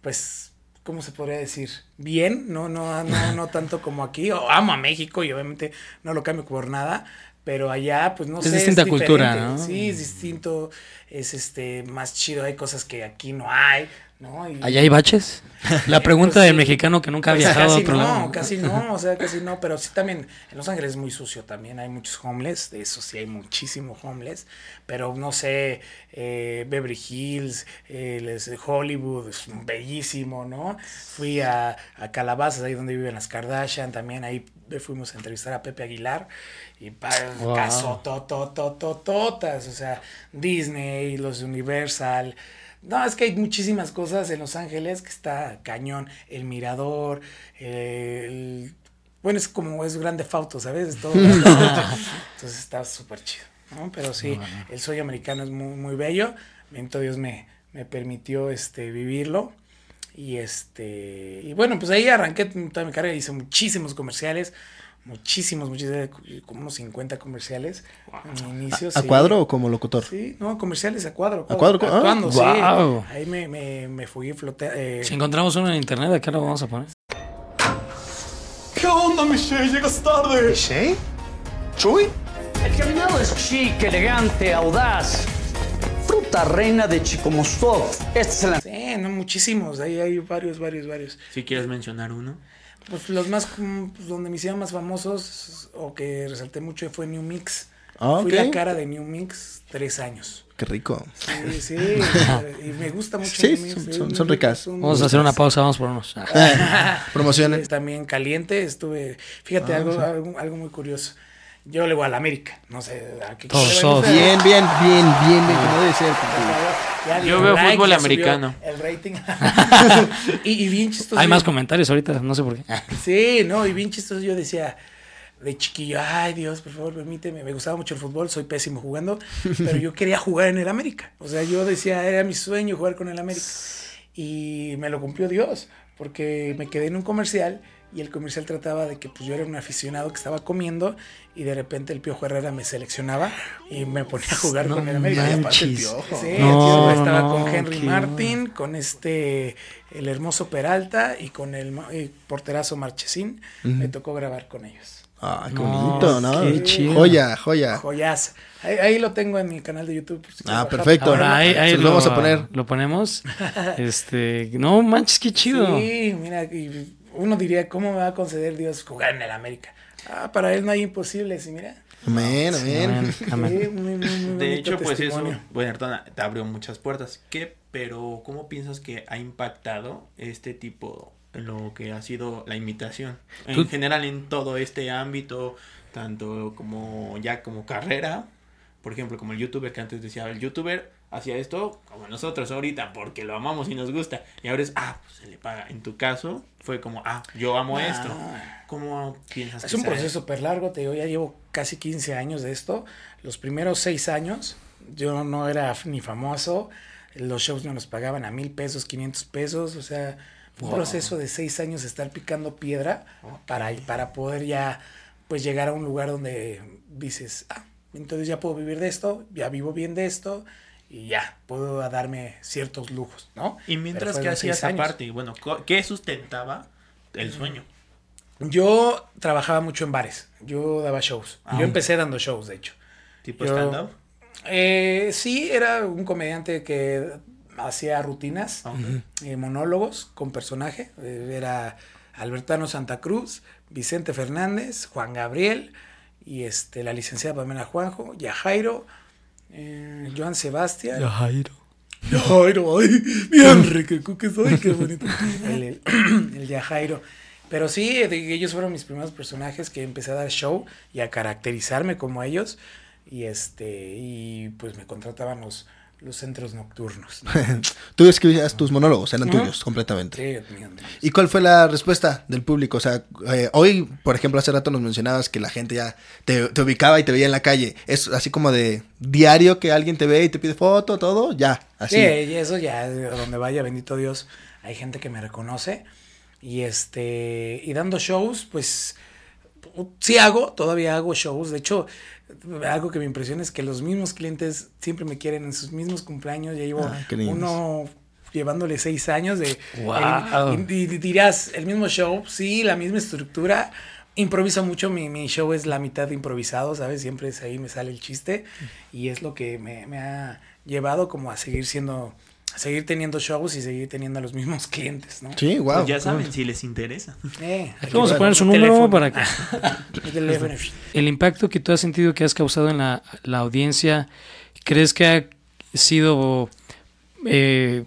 S1: pues... ¿Cómo se podría decir? Bien, no, no, no, no tanto como aquí. O amo a México y obviamente no lo cambio por nada, pero allá, pues no
S3: Es
S1: sé.
S3: distinta cultura. ¿no?
S1: Sí, es distinto, es este más chido, hay cosas que aquí no hay, ¿no? Y-
S3: ¿Allá hay baches? La pregunta
S1: Pues
S3: del
S1: sí.
S3: mexicano que nunca ha
S1: pues
S3: viajado a
S1: casi
S3: otro
S1: no,
S3: lado.
S1: casi no, o sea, casi no, pero sí también en Los Ángeles es muy sucio también, hay muchos homeless, de eso sí hay muchísimo homeless, pero no sé, eh, Beverly Hills, eh, les- Hollywood, es bellísimo, ¿no? Fui a, a Calabazas, ahí donde viven las Kardashian, también ahí fuimos a entrevistar a Pepe Aguilar y pa,
S3: Wow.
S1: casó totototototas, o sea, Disney, los Universal, no, es que hay muchísimas cosas en Los Ángeles que está cañón. El mirador, el... Bueno, es como es grande fauto, ¿sabes? Todo. Entonces está súper chido, ¿no? Pero sí, el sueño americano es muy, muy bello. Bendito Dios me, me permitió este, vivirlo. Y este y bueno, pues ahí arranqué toda mi carrera, hice muchísimos comerciales, muchísimos, muchísimos, como unos 50 comerciales en mi inicio.
S2: ¿A
S1: sí.
S2: cuadro o como locutor?
S1: Sí, no, comerciales a cuadro.
S2: ¿A cuadro? Ah,
S1: Actuando, sí. Ahí me, me, me fui flote, eh,
S3: Si encontramos uno en internet, acá lo vamos a poner.
S2: ¿Sí? ¿Chuy?
S7: El caminado es chic, elegante, audaz. Fruta reina de Chicomostov. Este es el
S1: Sí, no, muchísimos. Ahí hay varios, varios, varios.
S4: Si quieres mencionar uno.
S1: Pues los más, pues, donde me hicieron más famosos o que resalté mucho fue New Mix.
S2: Ah,
S1: Fui la cara de New Mix tres años.
S2: Qué rico.
S1: Sí, sí. y me gusta mucho
S2: Sí,
S1: New Mix.
S2: son- ricas.
S3: Vamos a hacer una pausa, vamos por unos.
S2: Promociones.
S1: También caliente, estuve. Fíjate,
S2: Ah,
S1: algo, algo, algo muy curioso. Yo le voy a la América. No sé a qué
S3: Todos.
S2: Bien, bien, bien, bien, bien, como debe ser.
S4: Yo veo
S1: like,
S4: fútbol americano.
S1: El rating. y, y bien chistoso.
S3: Hay más comentarios ahorita, no sé por qué.
S1: Sí, no, y bien chistoso. Yo decía de chiquillo, ay Dios, por favor, permíteme. Me gustaba mucho el fútbol, soy pésimo jugando, pero yo quería jugar en el América. O sea, yo decía, era mi sueño jugar con el América. Y me lo cumplió Dios, porque me quedé en un comercial y el comercial trataba de que pues yo era un aficionado que estaba comiendo y de repente el Piojo Herrera me seleccionaba y me ponía a jugar
S3: No
S1: con el América. Y aparte el. Piojo. Sí,
S3: No,
S1: el estaba
S3: no,
S1: con Henry Martin, con este el hermoso Peralta y con el, ma- eh, porterazo Marchesín. Me tocó grabar con ellos.
S2: Ay, qué
S3: No,
S2: bonito, ¿no?
S3: qué chido.
S2: Joya, joya.
S1: Joyas. Ahí, ahí lo tengo en mi canal de YouTube. si
S2: Ah, perfecto.
S3: Ahora ahí,
S2: lo
S3: lo,
S2: vamos a poner.
S3: Lo ponemos. Este, no manches, qué chido.
S1: Sí, mira, y uno diría, ¿cómo me va a conceder Dios jugar en el América? Ah, para él no hay imposibles, y mira.
S2: Amén, amén.
S3: Amén, amén.
S1: Sí, muy, muy, muy
S4: De hecho, pues eso, bueno, Ayrton, te abrió muchas puertas. ¿Qué, pero cómo piensas que ha impactado este tipo, lo que ha sido la imitación? En
S3: Tú-
S4: general, en todo este ámbito, tanto como ya como carrera, por ejemplo, como el youtuber que antes decía, el youtuber hacía esto como nosotros ahorita, porque lo amamos y nos gusta. Y ahora es, ah, pues se le paga. En tu caso, fue como, ah, yo amo
S1: Ah.
S4: esto. ¿Cómo piensas
S1: Es
S4: que
S1: un proceso súper largo, te digo, ya llevo casi 15 años de esto. Los primeros 6 años yo no era ni famoso, los shows no los pagaban a mil pesos, 500 pesos, o sea, fue un proceso de 6 años de estar picando piedra para, para poder ya pues llegar a un lugar donde dices, ah, entonces ya puedo vivir de esto, ya vivo bien de esto y ya puedo darme ciertos lujos, ¿no?
S4: Y mientras que hacías
S1: años.
S4: aparte, bueno, ¿qué sustentaba el sueño?
S1: Yo trabajaba mucho en bares, yo daba shows.
S4: Ah.
S1: Yo empecé dando shows, de hecho.
S4: ¿Tipo stand-up?
S1: Eh, sí, era un comediante que hacía rutinas,
S4: Ok.
S1: eh, monólogos con personaje. Eh, era Albertano Santa Cruz, Vicente Fernández, Juan Gabriel y este, la licenciada Pamela Juanjo, Yajairo, eh, Joan Sebastián.
S3: Jairo.
S1: Yajairo, ay, bien rico que soy, qué bonito. El, el, el Yajairo. Pero sí, ellos fueron mis primeros personajes que empecé a dar show y a caracterizarme como ellos. Y este, y pues me contrataban los, los centros nocturnos.
S2: Tú escribías tus monólogos, eran tuyos completamente.
S1: Sí, mío.
S2: ¿Y cuál fue la respuesta del público? O sea, eh, hoy, por ejemplo, hace rato nos mencionabas que la gente ya te, te ubicaba y te veía en la calle. Es así como de diario que alguien te ve y te pide foto, todo, ya, así.
S1: Sí, y eso ya, donde vaya, bendito Dios, hay gente que me reconoce. Y este, y dando shows, pues sí hago, todavía hago shows. De hecho, algo que me impresiona es que los mismos clientes siempre me quieren en sus mismos cumpleaños. Ya llevo
S2: Ah,
S1: uno llevándole seis años de... El- y, y dirás, el mismo show, sí, la misma estructura. Improviso mucho, mi, mi show es la mitad improvisado, ¿sabes? Siempre es ahí me sale el chiste y es lo que me, me ha llevado como a seguir siendo, seguir teniendo shows y seguir teniendo a los mismos clientes, ¿no?
S2: Sí, wow.
S4: Pues ya saben si les interesa.
S1: Eh,
S3: Aquí vamos a poner su
S1: teléfono.
S3: número para que... El impacto que tú has sentido que has causado en la, la audiencia, ¿crees que ha sido eh,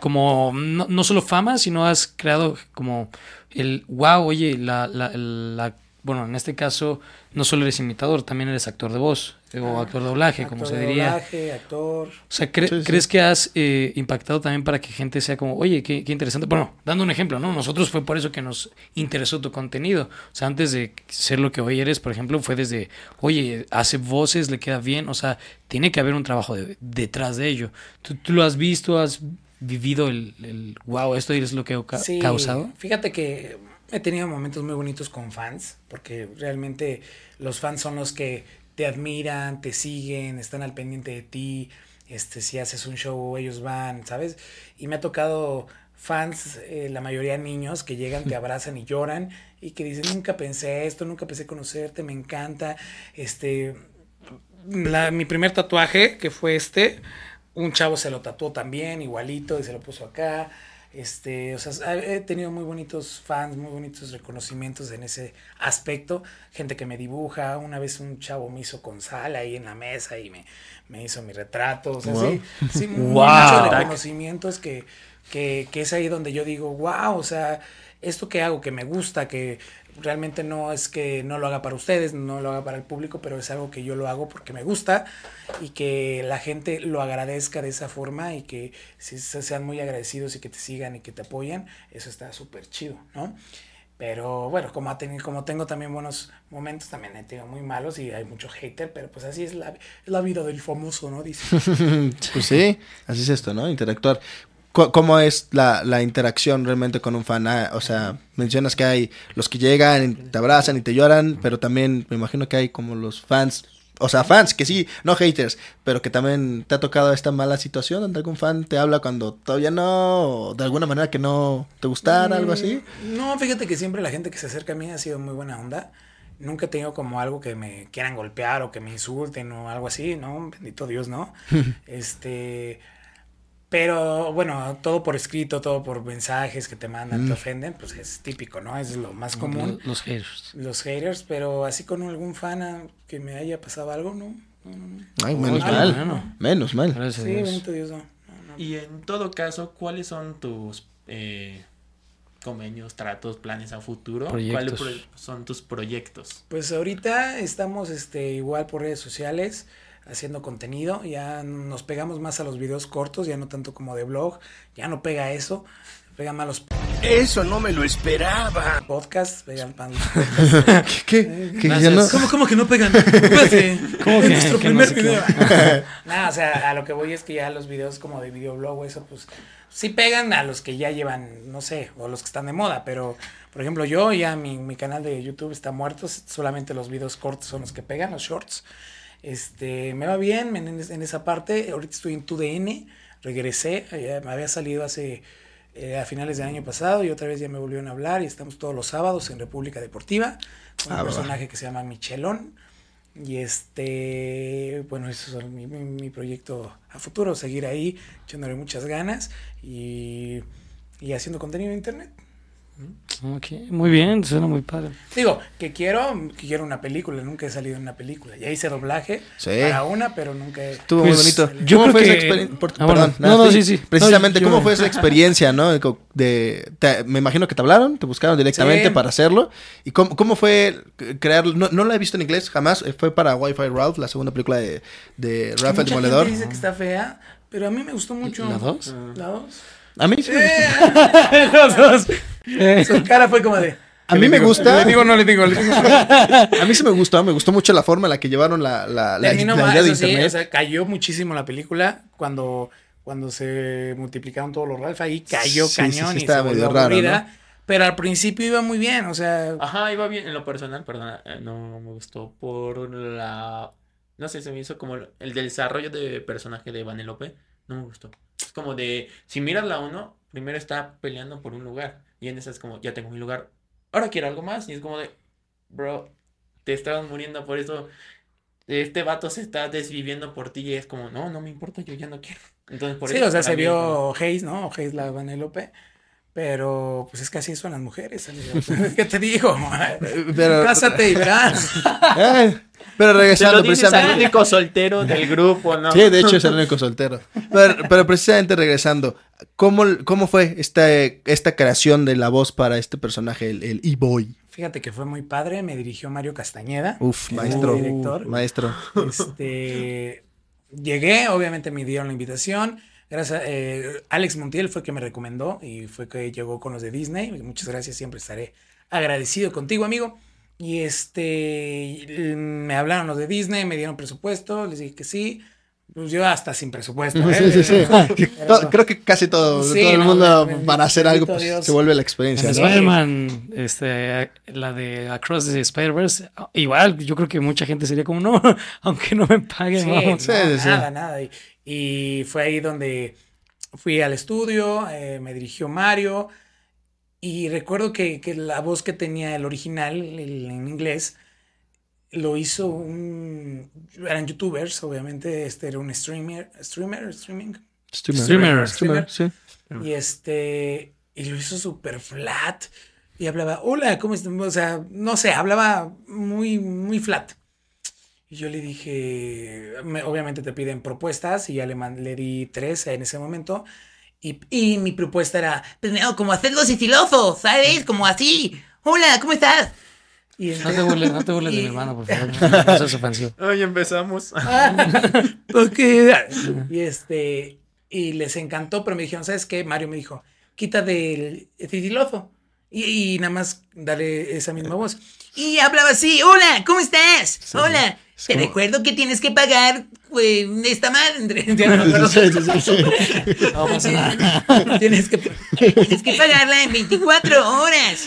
S3: como no, no solo fama, sino has creado como el wow, oye, la, la, la- bueno, en este caso no solo eres imitador, también eres actor de voz o actor de doblaje, como se diría.
S1: doblaje, actor.
S3: O sea, cre-
S2: Sí, sí.
S3: ¿crees que has eh, impactado también para que gente sea como, oye, qué, qué interesante? Bueno, dando un ejemplo, ¿no? Nosotros fue por eso que nos interesó tu contenido. O sea, antes de ser lo que hoy eres, por ejemplo, fue desde, oye, hace voces, le queda bien. O sea, tiene que haber un trabajo de- detrás de ello. ¿Tú, tú lo has visto, has vivido el, el wow, esto es lo que ha ca-
S1: Sí,
S3: causado?
S1: Fíjate que he tenido momentos muy bonitos con fans, porque realmente los fans son los que te admiran, te siguen, están al pendiente de ti. Este, si haces un show, ellos van, ¿sabes? Y me ha tocado fans, eh, la mayoría niños, que llegan, te abrazan y lloran y que dicen, nunca pensé esto, nunca pensé conocerte, me encanta. Este, la- mi primer tatuaje, que fue este, un chavo se lo tatuó también, igualito, y se lo puso acá. Este, o sea, he tenido muy bonitos fans, muy bonitos reconocimientos en ese aspecto. Gente que me dibuja. Una vez un chavo me hizo con sal ahí en la mesa y me, me hizo mi retrato. O sea,
S2: Wow.
S1: sí, sí,
S3: Wow.
S1: muchos reconocimientos que, que, que es ahí donde yo digo, wow, o sea, esto que hago que me gusta, que realmente no es que no lo haga para ustedes, no lo haga para el público, pero es algo que yo lo hago porque me gusta y que la gente lo agradezca de esa forma y que si se- sean muy agradecidos y que te sigan y que te apoyan, eso está súper chido, ¿no? Pero bueno, como, tenido, como tengo también buenos momentos, también he tenido muy malos y hay mucho hater, pero pues así es la, la vida del famoso, ¿no? Dice.
S2: Pues sí, así es esto, ¿no? Interactuar. ¿Cómo es la, la interacción realmente con un fan? Ah, o sea, mencionas que hay los que llegan, y te abrazan y te lloran, pero también me imagino que hay como los fans, o sea, fans que sí, no haters, pero que también te ha tocado esta mala situación donde algún fan te habla cuando todavía no, o de alguna manera que no te gustara, algo así.
S1: Mm, No, fíjate que siempre la gente que se acerca a mí ha sido muy buena onda. Nunca he tenido como algo que me quieran golpear o que me insulten o algo así, ¿no? Bendito Dios, ¿no? este. Pero bueno, todo por escrito, todo por mensajes que te mandan,
S2: Mm.
S1: te ofenden, pues es típico, ¿no? Es lo más común.
S3: Los, los haters.
S1: Los haters, pero así con algún fan ah, que me haya pasado algo, ¿no? No, no.
S2: Ay, menos
S3: Ay,
S2: mal. Menos mal.
S3: Gracias
S1: Sí, bendito Dios, no. no, no.
S4: Y en todo caso, ¿cuáles son tus eh, convenios, tratos, planes a futuro? ¿Cuáles
S3: Proyectos.
S4: pro- son tus proyectos?
S1: Pues ahorita estamos este, igual por redes sociales haciendo contenido, ya nos pegamos más a los videos cortos, ya no tanto como de blog, ya no pega eso, pega más los
S8: Eso no me lo esperaba.
S1: podcasts, pegan los
S2: ¿Qué? ¿Qué? ¿Que ya no?
S1: ¿Cómo, cómo que no pegan? Espérate,
S3: ¿Cómo
S1: es
S3: que-
S1: nuestro
S3: que no
S1: primer
S3: sé
S1: video. Nada, o sea, a lo que voy es que ya los videos como de videoblog o eso, pues sí pegan a los que ya llevan, no sé, o los que están de moda, pero por ejemplo yo ya mi, mi canal de YouTube está muerto, solamente los videos cortos son los que pegan, los shorts. Este, me va bien en, en esa parte, ahorita estoy en 2DN, regresé, ya me había salido hace eh, a finales del año pasado y otra vez ya me volvieron a hablar y estamos todos los sábados en República Deportiva con
S2: Ah,
S1: un
S2: va.
S1: personaje que se llama Michelón. Y este, bueno, eso es mi, mi- mi proyecto a futuro, seguir ahí, echándole muchas ganas y, y haciendo contenido en internet.
S3: Ok, muy bien, suena muy padre.
S1: Digo, que quiero, que quiero una película, nunca he salido en una película. Ya hice doblaje
S2: Sí.
S1: para una, pero nunca he...
S2: Estuvo
S3: Pues,
S2: muy bonito.
S3: yo
S2: ¿Cómo
S3: creo
S2: fue esa
S3: que-?
S2: Por-
S3: Ah, bueno.
S2: Perdón.
S3: No,
S2: nada,
S3: no,
S2: sí.
S3: sí, sí.
S2: Precisamente,
S3: No, yo-
S2: ¿cómo fue esa experiencia, no? De, de- te- me imagino que te hablaron, te buscaron directamente
S1: Sí.
S2: para hacerlo. ¿Y cómo, cómo fue crearlo? No, no la he visto en inglés jamás. eh, Fue para Wi-Fi Ralph, la segunda película de, de Ralph el
S1: Mucha
S2: Demoledor.
S1: dice que está fea, pero a mí me gustó mucho.
S3: ¿La dos?
S1: ¿La dos?
S2: A mí sí me gusta.
S3: Los dos. Eh,
S1: Su cara fue como de...
S2: A mí me gusta.
S1: ¿Le digo no le digo? Le digo.
S2: A mí sí me gustó. Me gustó mucho la forma en la que llevaron la, la, la, la
S1: mal,
S2: idea de
S1: sí,
S2: internet.
S1: o sea, cayó muchísimo la película cuando, cuando se multiplicaron todos los Ralph. Ahí cayó
S2: Sí, sí, sí,
S1: cañón y
S2: estaba
S1: se volvió
S2: medio raro,
S1: aburrida. Pero al principio iba muy bien, o sea,
S4: Ajá, iba bien en lo personal, perdona, eh, no me gustó por la... No sé, se me hizo como el, el desarrollo de personaje de Vanelope, no me gustó. Es como de, si miras la uno, primero está peleando por un lugar, y en esa es como, ya tengo mi lugar, ahora quiero algo más, y es como de, bro, te estabas muriendo por eso, este vato se está desviviendo por ti, y es como, no, no me importa, yo ya no quiero. Entonces, por
S1: sí,
S4: eso
S1: o sea, se vio Hayes, ¿no? Hayes la Vanellope. Pero pues es que así son las mujeres. amigo. ¿Qué te digo?
S2: Pero,
S1: Cásate y verás.
S2: Pero
S4: Te
S2: regresando
S4: lo dices al
S2: precisamente.
S4: único soltero del grupo, ¿no?
S2: Sí, de hecho es el único soltero. Pero, pero precisamente regresando, ¿cómo, cómo fue esta, esta creación de la voz para este personaje, el el E-Boy?
S1: Fíjate que fue muy padre. Me dirigió Mario Castañeda.
S2: Uf, maestro.
S1: director.
S2: Maestro.
S1: Este, llegué, obviamente me dieron la invitación. Gracias, eh, Alex Montiel fue que me recomendó y fue que llegó con los de Disney. Muchas gracias, siempre estaré agradecido contigo, amigo. Y este, me hablaron los de Disney, me dieron presupuesto, les dije que sí. Pues yo hasta sin presupuesto. ¿eh?
S2: Sí, sí, sí.
S1: Pero-
S2: Creo que casi todo,
S1: Sí,
S2: todo el
S1: no,
S2: mundo
S1: bendito
S2: para hacer algo
S1: Dios.
S2: pues, se vuelve la experiencia.
S3: En
S2: ¿no?
S3: Spider-Man, este, la de Across the Spider-Verse, igual, yo creo que mucha gente sería como, no, aunque no me paguen,
S1: Sí,
S3: vamos.
S2: Sí,
S1: no,
S2: sí, sí.
S1: nada, nada. Y, y fue ahí donde fui al estudio, eh, me dirigió Mario y recuerdo que, que la voz que tenía el original el- en inglés lo hizo un... Eran youtubers, obviamente, este era un streamer, streamer, streaming.
S2: Streamer.
S3: Streamer.
S2: Streamer, sí.
S1: Y este, y lo hizo súper flat. Y hablaba, hola, ¿cómo estás? O sea, no sé, hablaba muy, muy flat. Y yo le dije, me- obviamente te piden propuestas y ya le, man- le di tres en ese momento. Y, y mi propuesta era,
S5: Primero, como hacerlo sigiloso, ¿sabes? Como así. Hola, ¿cómo estás?
S1: y
S3: No te burles, no te burles de mi hermano, por favor. No seas ofensivo.
S4: Hoy empezamos.
S1: porque y este y les encantó pero me dijeron sabes qué Mario me dijo quita del titilozo y, y nada más dale esa misma voz
S5: Y hablaba así. Hola, ¿cómo estás? Hola. Te
S2: como-
S5: recuerdo que tienes que pagar pues, esta madre.
S1: Ya no me acuerdo.
S2: Sí, sí, sí, sí.
S3: No pasa nada.
S1: tienes que
S5: Tienes que pagarla en 24 horas.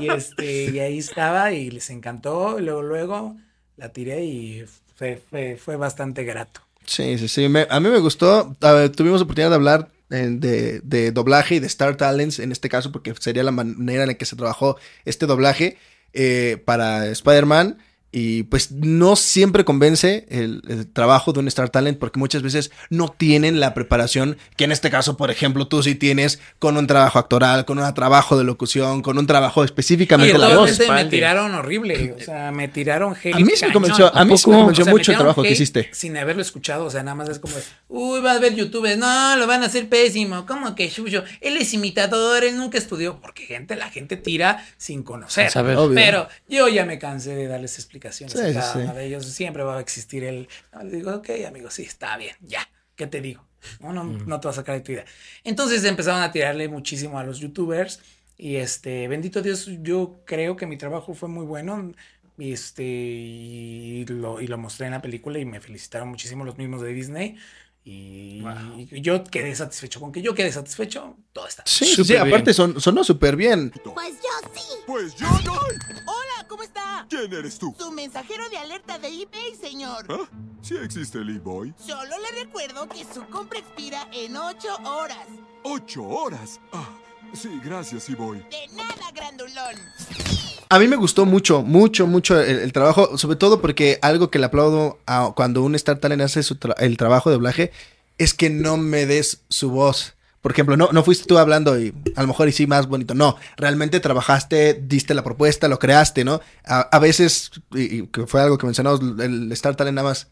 S1: y este y ahí estaba y les encantó luego luego la tiré y fue, fue, fue bastante grato
S2: Sí, sí, sí. Me- a mí me gustó. A ver, tuvimos oportunidad de hablar eh, de, de doblaje y de Star Talents en este caso, porque sería la manera en la que se trabajó este doblaje eh, para Spider-Man. Y pues no siempre convence el, el trabajo de un Star Talent porque muchas veces no tienen la preparación que en este caso, por ejemplo, tú sí tienes con un trabajo actoral, con un trabajo de locución, con un trabajo específicamente la voz.
S1: realmente me tiraron horrible, o sea, me tiraron hate.
S2: A mí sí me convenció, a mí sí me convenció
S1: O sea, me
S2: mucho el trabajo que hiciste.
S1: Sin haberlo escuchado, o sea, nada más es como, de, uy, vas a ver YouTube, no, lo van a hacer pésimo, ¿cómo que Shusho? Él es imitador, él nunca estudió, porque gente, la gente tira sin conocer.
S3: Sin saber.
S2: Obvio.
S1: Pero yo ya me cansé de darles explicaciones
S2: Sí,
S1: a cada
S2: sí.
S1: uno de ellos, siempre va a existir el, no, les digo, ok, amigo, sí, está bien, ya, ¿qué te digo? No, no, no te vas a sacar de tu idea. Entonces empezaron a tirarle muchísimo a los youtubers y este, bendito Dios, yo creo que mi trabajo fue muy bueno. Y este, y lo, y lo mostré en la película y me felicitaron muchísimo los mismos de Disney. Y, y yo quedé satisfecho. Con que yo quedé satisfecho, todo está bien.
S2: Sí, sí,
S3: Súper
S2: sí,
S3: bien.
S2: aparte son, sonó súper bien.
S9: Pues yo sí.
S8: Pues yo no.
S9: Hola, ¿cómo está?
S8: ¿Quién eres tú?
S9: Su mensajero de alerta de eBay, señor.
S8: ¿Ah? Sí existe el E-Boy.
S9: Solo le recuerdo que su compra expira en ocho horas.
S8: Ocho horas. Ah, sí, gracias, E-Boy.
S9: De nada, grandulón.
S2: A mí me gustó mucho, mucho, mucho el, trabajo, sobre todo porque algo que le aplaudo a cuando un Star Talent hace su tra- el trabajo de doblaje es que no me des su voz. Por ejemplo, no, no fuiste tú hablando y a lo mejor y sí más bonito. No, realmente trabajaste, diste la propuesta, lo creaste, ¿no? A, veces, y, y fue algo que mencionamos, el Star Talent nada más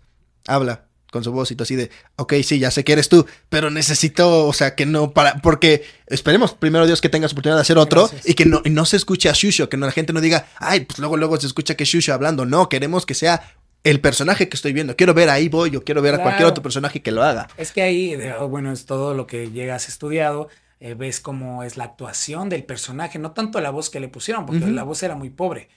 S2: habla con su voz y tú así de, ok, sí, ya sé que eres tú, pero necesito, o sea, que no para, porque esperemos primero Dios que tengas oportunidad de hacer otro
S1: Gracias.
S2: y que no, y no se escuche a Shusho, que no, la gente no diga, ay, pues luego, luego se escucha que es Shusho hablando. No, queremos que sea el personaje que estoy viendo. Quiero ver ahí voy, o quiero ver a cualquier otro personaje que lo haga.
S1: Es que ahí, oh, bueno, es todo lo que llegas estudiado, eh, ves cómo es la actuación del personaje, no tanto la voz que le pusieron, porque la voz era muy pobre,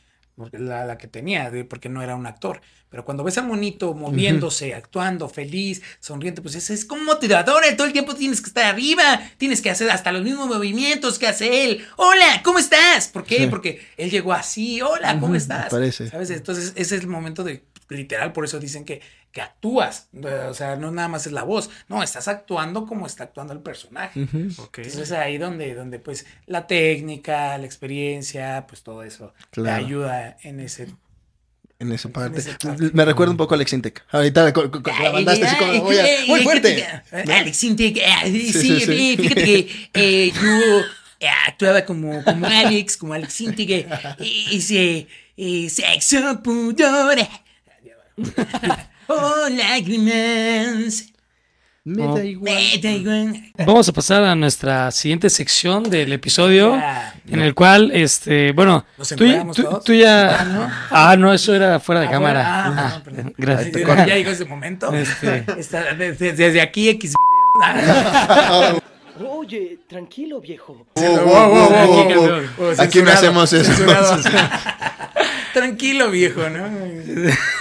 S1: la, la que tenía, de- porque no era un actor. Pero cuando ves al monito moviéndose, actuando, feliz, sonriente, pues ese es como motivador, todo el tiempo tienes que estar arriba, tienes que hacer hasta los mismos movimientos que hace él. Hola, ¿cómo estás? ¿Por qué?
S2: Sí.
S1: Porque él llegó así, hola, ¿cómo
S2: Ujú,
S1: estás?
S2: parece.
S1: ¿Sabes? Entonces ese es el momento de, literal, por eso dicen que, que actúas, o sea, no nada más es la voz, no, estás actuando como está actuando el personaje.
S4: Ok.
S1: Entonces es ahí donde, donde pues la técnica, la experiencia, pues todo eso te
S2: Claro.
S1: ayuda en ese...
S2: En esa parte.
S1: esa parte.
S2: Me recuerda un poco a Alex Intec. Ahorita la mandaste así como, muy, muy fuerte.
S1: Alex Intec, ah, sí,
S2: sí, sí.
S1: eh, fíjate que eh, yo eh, actuaba como, como Alex, como Alex Intec, eh, ese eh, sexo pudor. Oh, lágrimas.
S2: Me
S3: Oh.
S2: da igual.
S1: Me da igual.
S3: Vamos a pasar a nuestra siguiente sección del episodio, en el cual, este, bueno,
S1: ¿Nos
S3: tú, tú-
S1: todos?
S3: tú ya...
S1: Ah, ¿no?
S3: Ah, no, eso era fuera de
S1: Ah,
S3: cámara.
S1: bueno, ah,
S3: Ah, gracias.
S1: Ay, ya- Ya llegó ese momento.
S3: Este.
S1: Está- desde, desde aquí X.
S7: Oye, tranquilo, viejo.
S2: Oh,
S1: Aquí. Oh,
S2: no hacemos eso.
S1: Tranquilo, viejo, ¿no?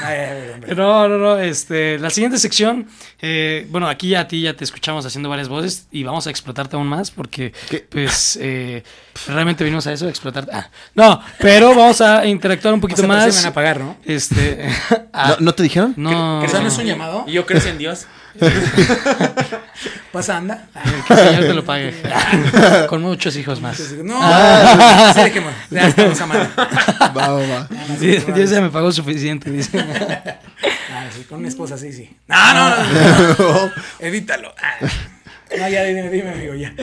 S1: Ay, ay, hombre.
S3: No, no, no. Este, la siguiente sección, eh, bueno, aquí a ti ya te escuchamos haciendo varias voces y vamos a explotarte aún más porque,
S2: ¿Qué?
S3: pues, eh, realmente vinimos a eso, a explotarte. Ah, no, pero vamos a interactuar un
S1: O
S3: poquito
S1: sea,
S3: más.
S1: me van a pagar, ¿no?
S3: Este, ah,
S2: ¿No, ¿No te dijeron?
S3: no,
S1: ¿Eso no es un llamado?
S4: ¿Y yo crees en Dios?
S1: ¿Pasa, anda?
S3: que el señor te lo pague. Con muchos hijos más.
S1: No, sí, dejemos. Ya estamos a mano.
S2: Va, va, va.
S3: Dios ya me pagó suficiente, dice.
S1: Ah, sí, con una esposa sí, sí. No, no, no. no, no. Edítalo. Ah. No, ya dime, dime, amigo, ya.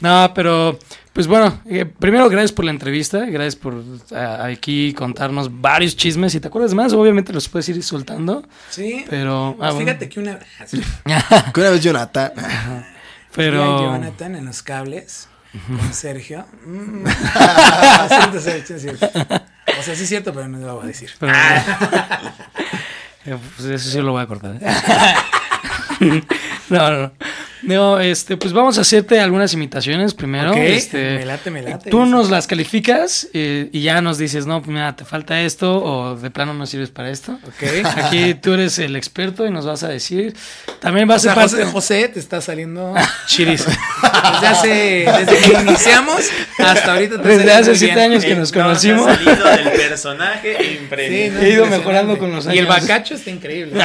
S3: No, pero pues bueno, eh, primero gracias por la entrevista, gracias por ah, aquí contarnos varios chismes. Si te acuerdas más, obviamente los puedes ir soltando,
S1: Sí.
S3: pero ah,
S1: Pues
S3: bueno.
S1: fíjate que una. sí.
S2: Que una vez Jonathan.
S3: pero
S1: Jonathan en los cables con Sergio. Mm. Cierto, cierto. O sea, sí es cierto, pero no lo voy a decir.
S3: pero- Eh, pues eso sí lo voy a cortar. ¿eh? no, no, no. No, este, pues vamos a hacerte algunas imitaciones primero.
S1: Ok,
S3: este,
S1: me late, me late.
S3: Tú nos las calificas eh, y ya nos dices, no, pues mira, te falta esto o de plano no sirves para esto.
S1: Ok.
S3: Aquí tú eres el experto y nos vas a decir. También va a
S1: O sea,
S3: ser parte.
S1: José, José, te está saliendo chiris. Desde hace, desde que iniciamos hasta ahorita te
S3: Desde hace siete
S1: bien.
S3: años que
S4: Eh,
S3: nos
S4: no,
S3: conocimos.
S4: ha salido del personaje
S1: Sí,
S4: impresionante.
S1: no,
S3: He ido mejorando con los
S1: Y el
S3: años.
S1: bacacho está increíble.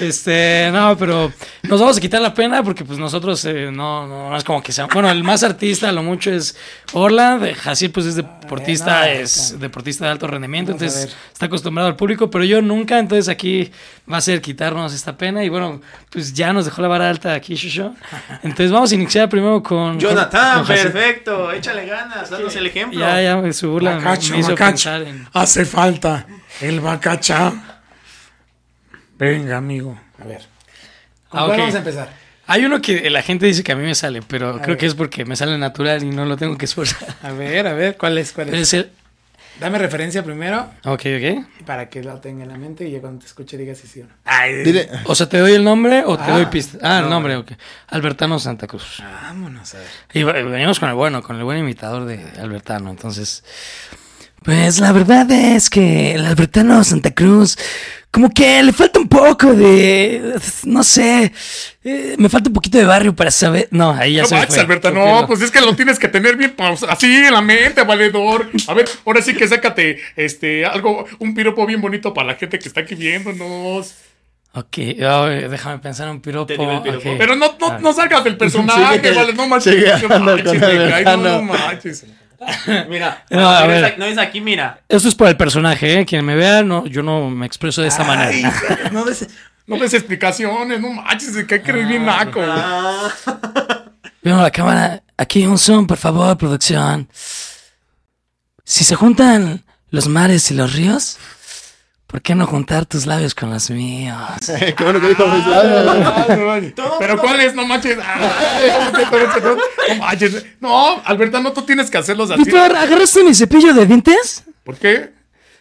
S3: Este, no, pero nos vamos a quitar la pena porque pues nosotros eh, no, no, no es como que sea. Bueno, el más artista, a lo mucho es Orla, de Jaciel pues es deportista,
S1: no,
S3: es
S1: no.
S3: deportista de alto rendimiento,
S1: Vamos
S3: entonces está acostumbrado al público, pero yo nunca, entonces aquí va a ser quitarnos esta pena y bueno, pues ya nos dejó la vara alta aquí, Shusho. Entonces vamos a iniciar primero con...
S4: Jonathan,
S3: con
S4: perfecto. Échale ganas, danos el ejemplo.
S3: Ya, ya, su burla me-
S1: Bacacho,
S3: me hizo
S1: bacacho.
S3: pensar en...
S1: Hace falta el bacacha. Venga, amigo. A ver. ¿Con
S3: Ah,
S1: cuál vamos a empezar?
S3: Hay uno que la gente dice que a mí me sale, pero creo
S1: ver.
S3: que es porque me sale natural y no lo tengo que esforzar.
S1: A ver, a ver, ¿cuál es? ¿Cuál es?
S3: Es el...
S1: Dame referencia primero
S3: Ok, ok.
S1: para que lo tenga en la mente y ya cuando te escuche digas si sí o no. Ay,
S2: Dile,
S3: O sea, ¿te doy el nombre o te
S1: Ah,
S3: doy pista? Ah, el nombre, ok. Albertano Santa Cruz.
S1: Vámonos a ver.
S3: Y venimos con el bueno, con el buen imitador de Albertano. Entonces, pues la verdad es que el Albertano Santa Cruz, como que le falta un poco de, no sé, eh, me falta un poquito de barrio para saber. No, ahí ya
S6: No
S3: se me
S6: manches,
S3: fue.
S6: Alberta, no, pues es que lo tienes que tener bien paus- así en la mente, valedor. A ver, ahora sí que sácate este algo, un piropo bien bonito para la gente que está aquí viéndonos.
S3: Ok, déjame pensar un piropo.
S6: Pero no, no,
S3: Ah.
S6: no salgas del personaje, vale, no manches. no manches,
S2: Albertano.
S6: no manches.
S4: Mira,
S3: No, a ver.
S4: aquí, no es aquí, mira.
S3: Esto es por el personaje, ¿eh? Quien me vea, no, yo no me expreso de esta manera.
S1: No des-
S6: No des explicaciones, no manches, que eres bien naco.
S4: Ah,
S3: Vemos la cámara. Aquí un zoom, por favor, producción. Si se juntan los mares y los ríos, ¿por qué no juntar tus labios con los míos?
S2: qué bueno que dijo mis labios.
S6: Pero ¿cuál es? No manches. Ah, No manches. No, Alberta, no, tú tienes que hacerlos así.
S3: Víctor, ¿agarraste mi cepillo de dientes?
S6: ¿Por qué?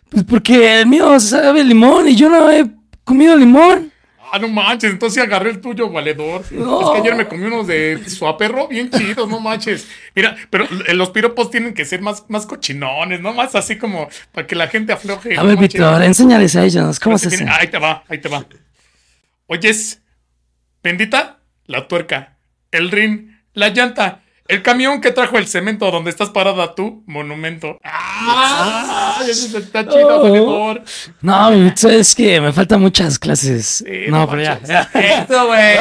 S3: Pues porque el mío sabe limón y yo no he comido limón.
S6: Ah, no manches, entonces agarré el tuyo, valedor.
S3: No.
S6: Es que ayer me comí unos de suaperro bien chidos, no manches. Mira, pero los piropos tienen que ser más, más cochinones, ¿no? Más así como para que la gente afloje.
S3: A
S6: no
S3: ver,
S6: manches.
S3: Víctor, enséñales a ellos. ¿Cómo se hace?
S6: Ahí te va, ahí te va. Oyes, bendita la tuerca, el rin, la llanta, el camión que trajo el cemento donde estás parada tú, monumento. ¡Ah! Eso está chido,
S3: Oh. No, es que me faltan muchas clases.
S6: Sí,
S3: no,
S6: no
S3: pero
S6: manches.
S3: ya.
S1: Esto, güey.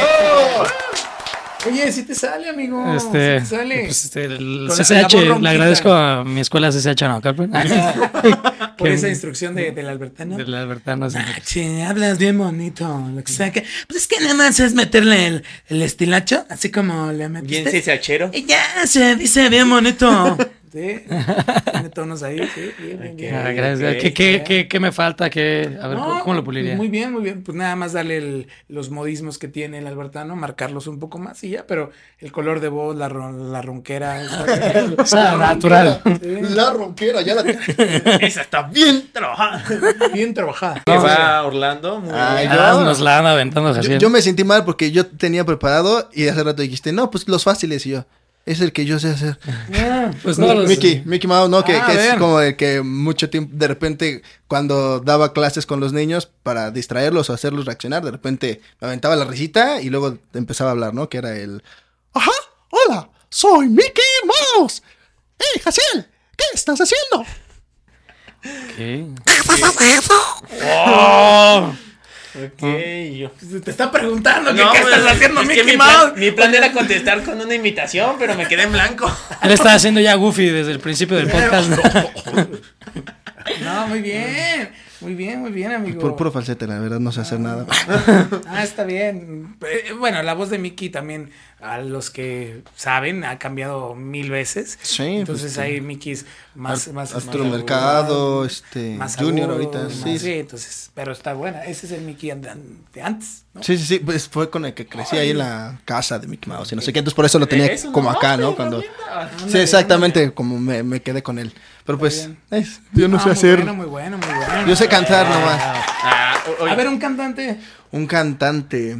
S1: Oye, si te sale, amigo.
S3: Este,
S1: sí te sale.
S3: pues, este, el CCH, le agradezco a mi escuela CCH Naucalpan.
S1: Por esa instrucción de, del Albertano.
S3: Del Albertano. sí.
S1: Ah, che, hablas bien bonito. Lo que sea que. Pues es que nada más es meterle el, el estilacho, así como le
S4: Bien
S1: metiste.
S4: CCHero.
S1: Y ya se dice bien bonito. Sí, tiene tonos ahí, sí, bien, bien, bien.
S3: Ah, gracias.
S4: ok.
S3: ¿Qué, qué, qué, qué me falta? ¿Qué, a ver,
S1: No,
S3: ¿cómo lo puliría?
S1: Muy bien, muy bien. Pues nada más darle el- los modismos que tiene el albertano, marcarlos un poco más y ya, pero el color de voz, la, ron- la ronquera.
S3: O sea, natural.
S1: Sí,
S2: La ronquera, ya la
S4: Esa está bien trabajada.
S1: bien trabajada.
S4: Va Orlando. Muy bien.
S3: Ah, nos la anda aventando
S2: Yo, yo me sentí mal porque yo tenía preparado y hace rato dijiste, no, pues los fáciles y yo. Es el que yo sé hacer.
S3: Pues no, los-
S2: Mickey, Mickey Mouse, ¿no? Que,
S1: Ah,
S2: que es como el que mucho tiempo, de repente, cuando daba clases con los niños para distraerlos o hacerlos reaccionar, de repente me aventaba la risita y luego empezaba a hablar, ¿no? Que era el, ajá, hola, soy Mickey Mouse. ¡Hey, Jaciel! ¿Qué estás haciendo?
S3: ¿Qué?
S4: Ok, yo.
S1: Te está preguntando
S4: No,
S1: qué
S4: pues,
S1: estás haciendo,
S4: es
S1: Mickey
S4: mi plan-
S1: Mouse.
S4: mi plan era contestar con una imitación, pero me quedé en blanco.
S3: Él está haciendo ya Goofy desde el principio del podcast.
S1: No, muy bien. Muy bien, muy bien, amigo.
S2: Por puro falsete, la verdad, no sé hacer nada.
S1: Ah, está bien. Eh, Bueno, la voz de Mickey también, a los que saben, ha cambiado mil veces.
S2: Sí,
S1: Entonces
S2: pues,
S1: hay Mickeys más, más
S2: Arturo
S1: más
S2: este,
S1: más
S2: Junior ahorita,
S1: más-
S2: sí.
S1: sí, entonces, pero está buena. Ese es el Mickey de, antes, ¿no?
S2: Sí, sí, sí, pues fue con el que crecí ahí en la casa de Mickey Mouse y no sé qué, entonces por eso lo tenía
S4: Eso,
S2: como
S4: no,
S2: acá, ¿no? Cuando...
S4: herramienta.
S2: Sí, exactamente, como me, me quedé con él. Pero pues, es- yo no
S1: Ah,
S2: sé
S1: muy
S2: hacer,
S1: Bueno, muy bueno, muy bueno.
S2: yo sé cantar nomás.
S4: Ah, o- oye,
S1: A ver, un cantante.
S2: Un cantante,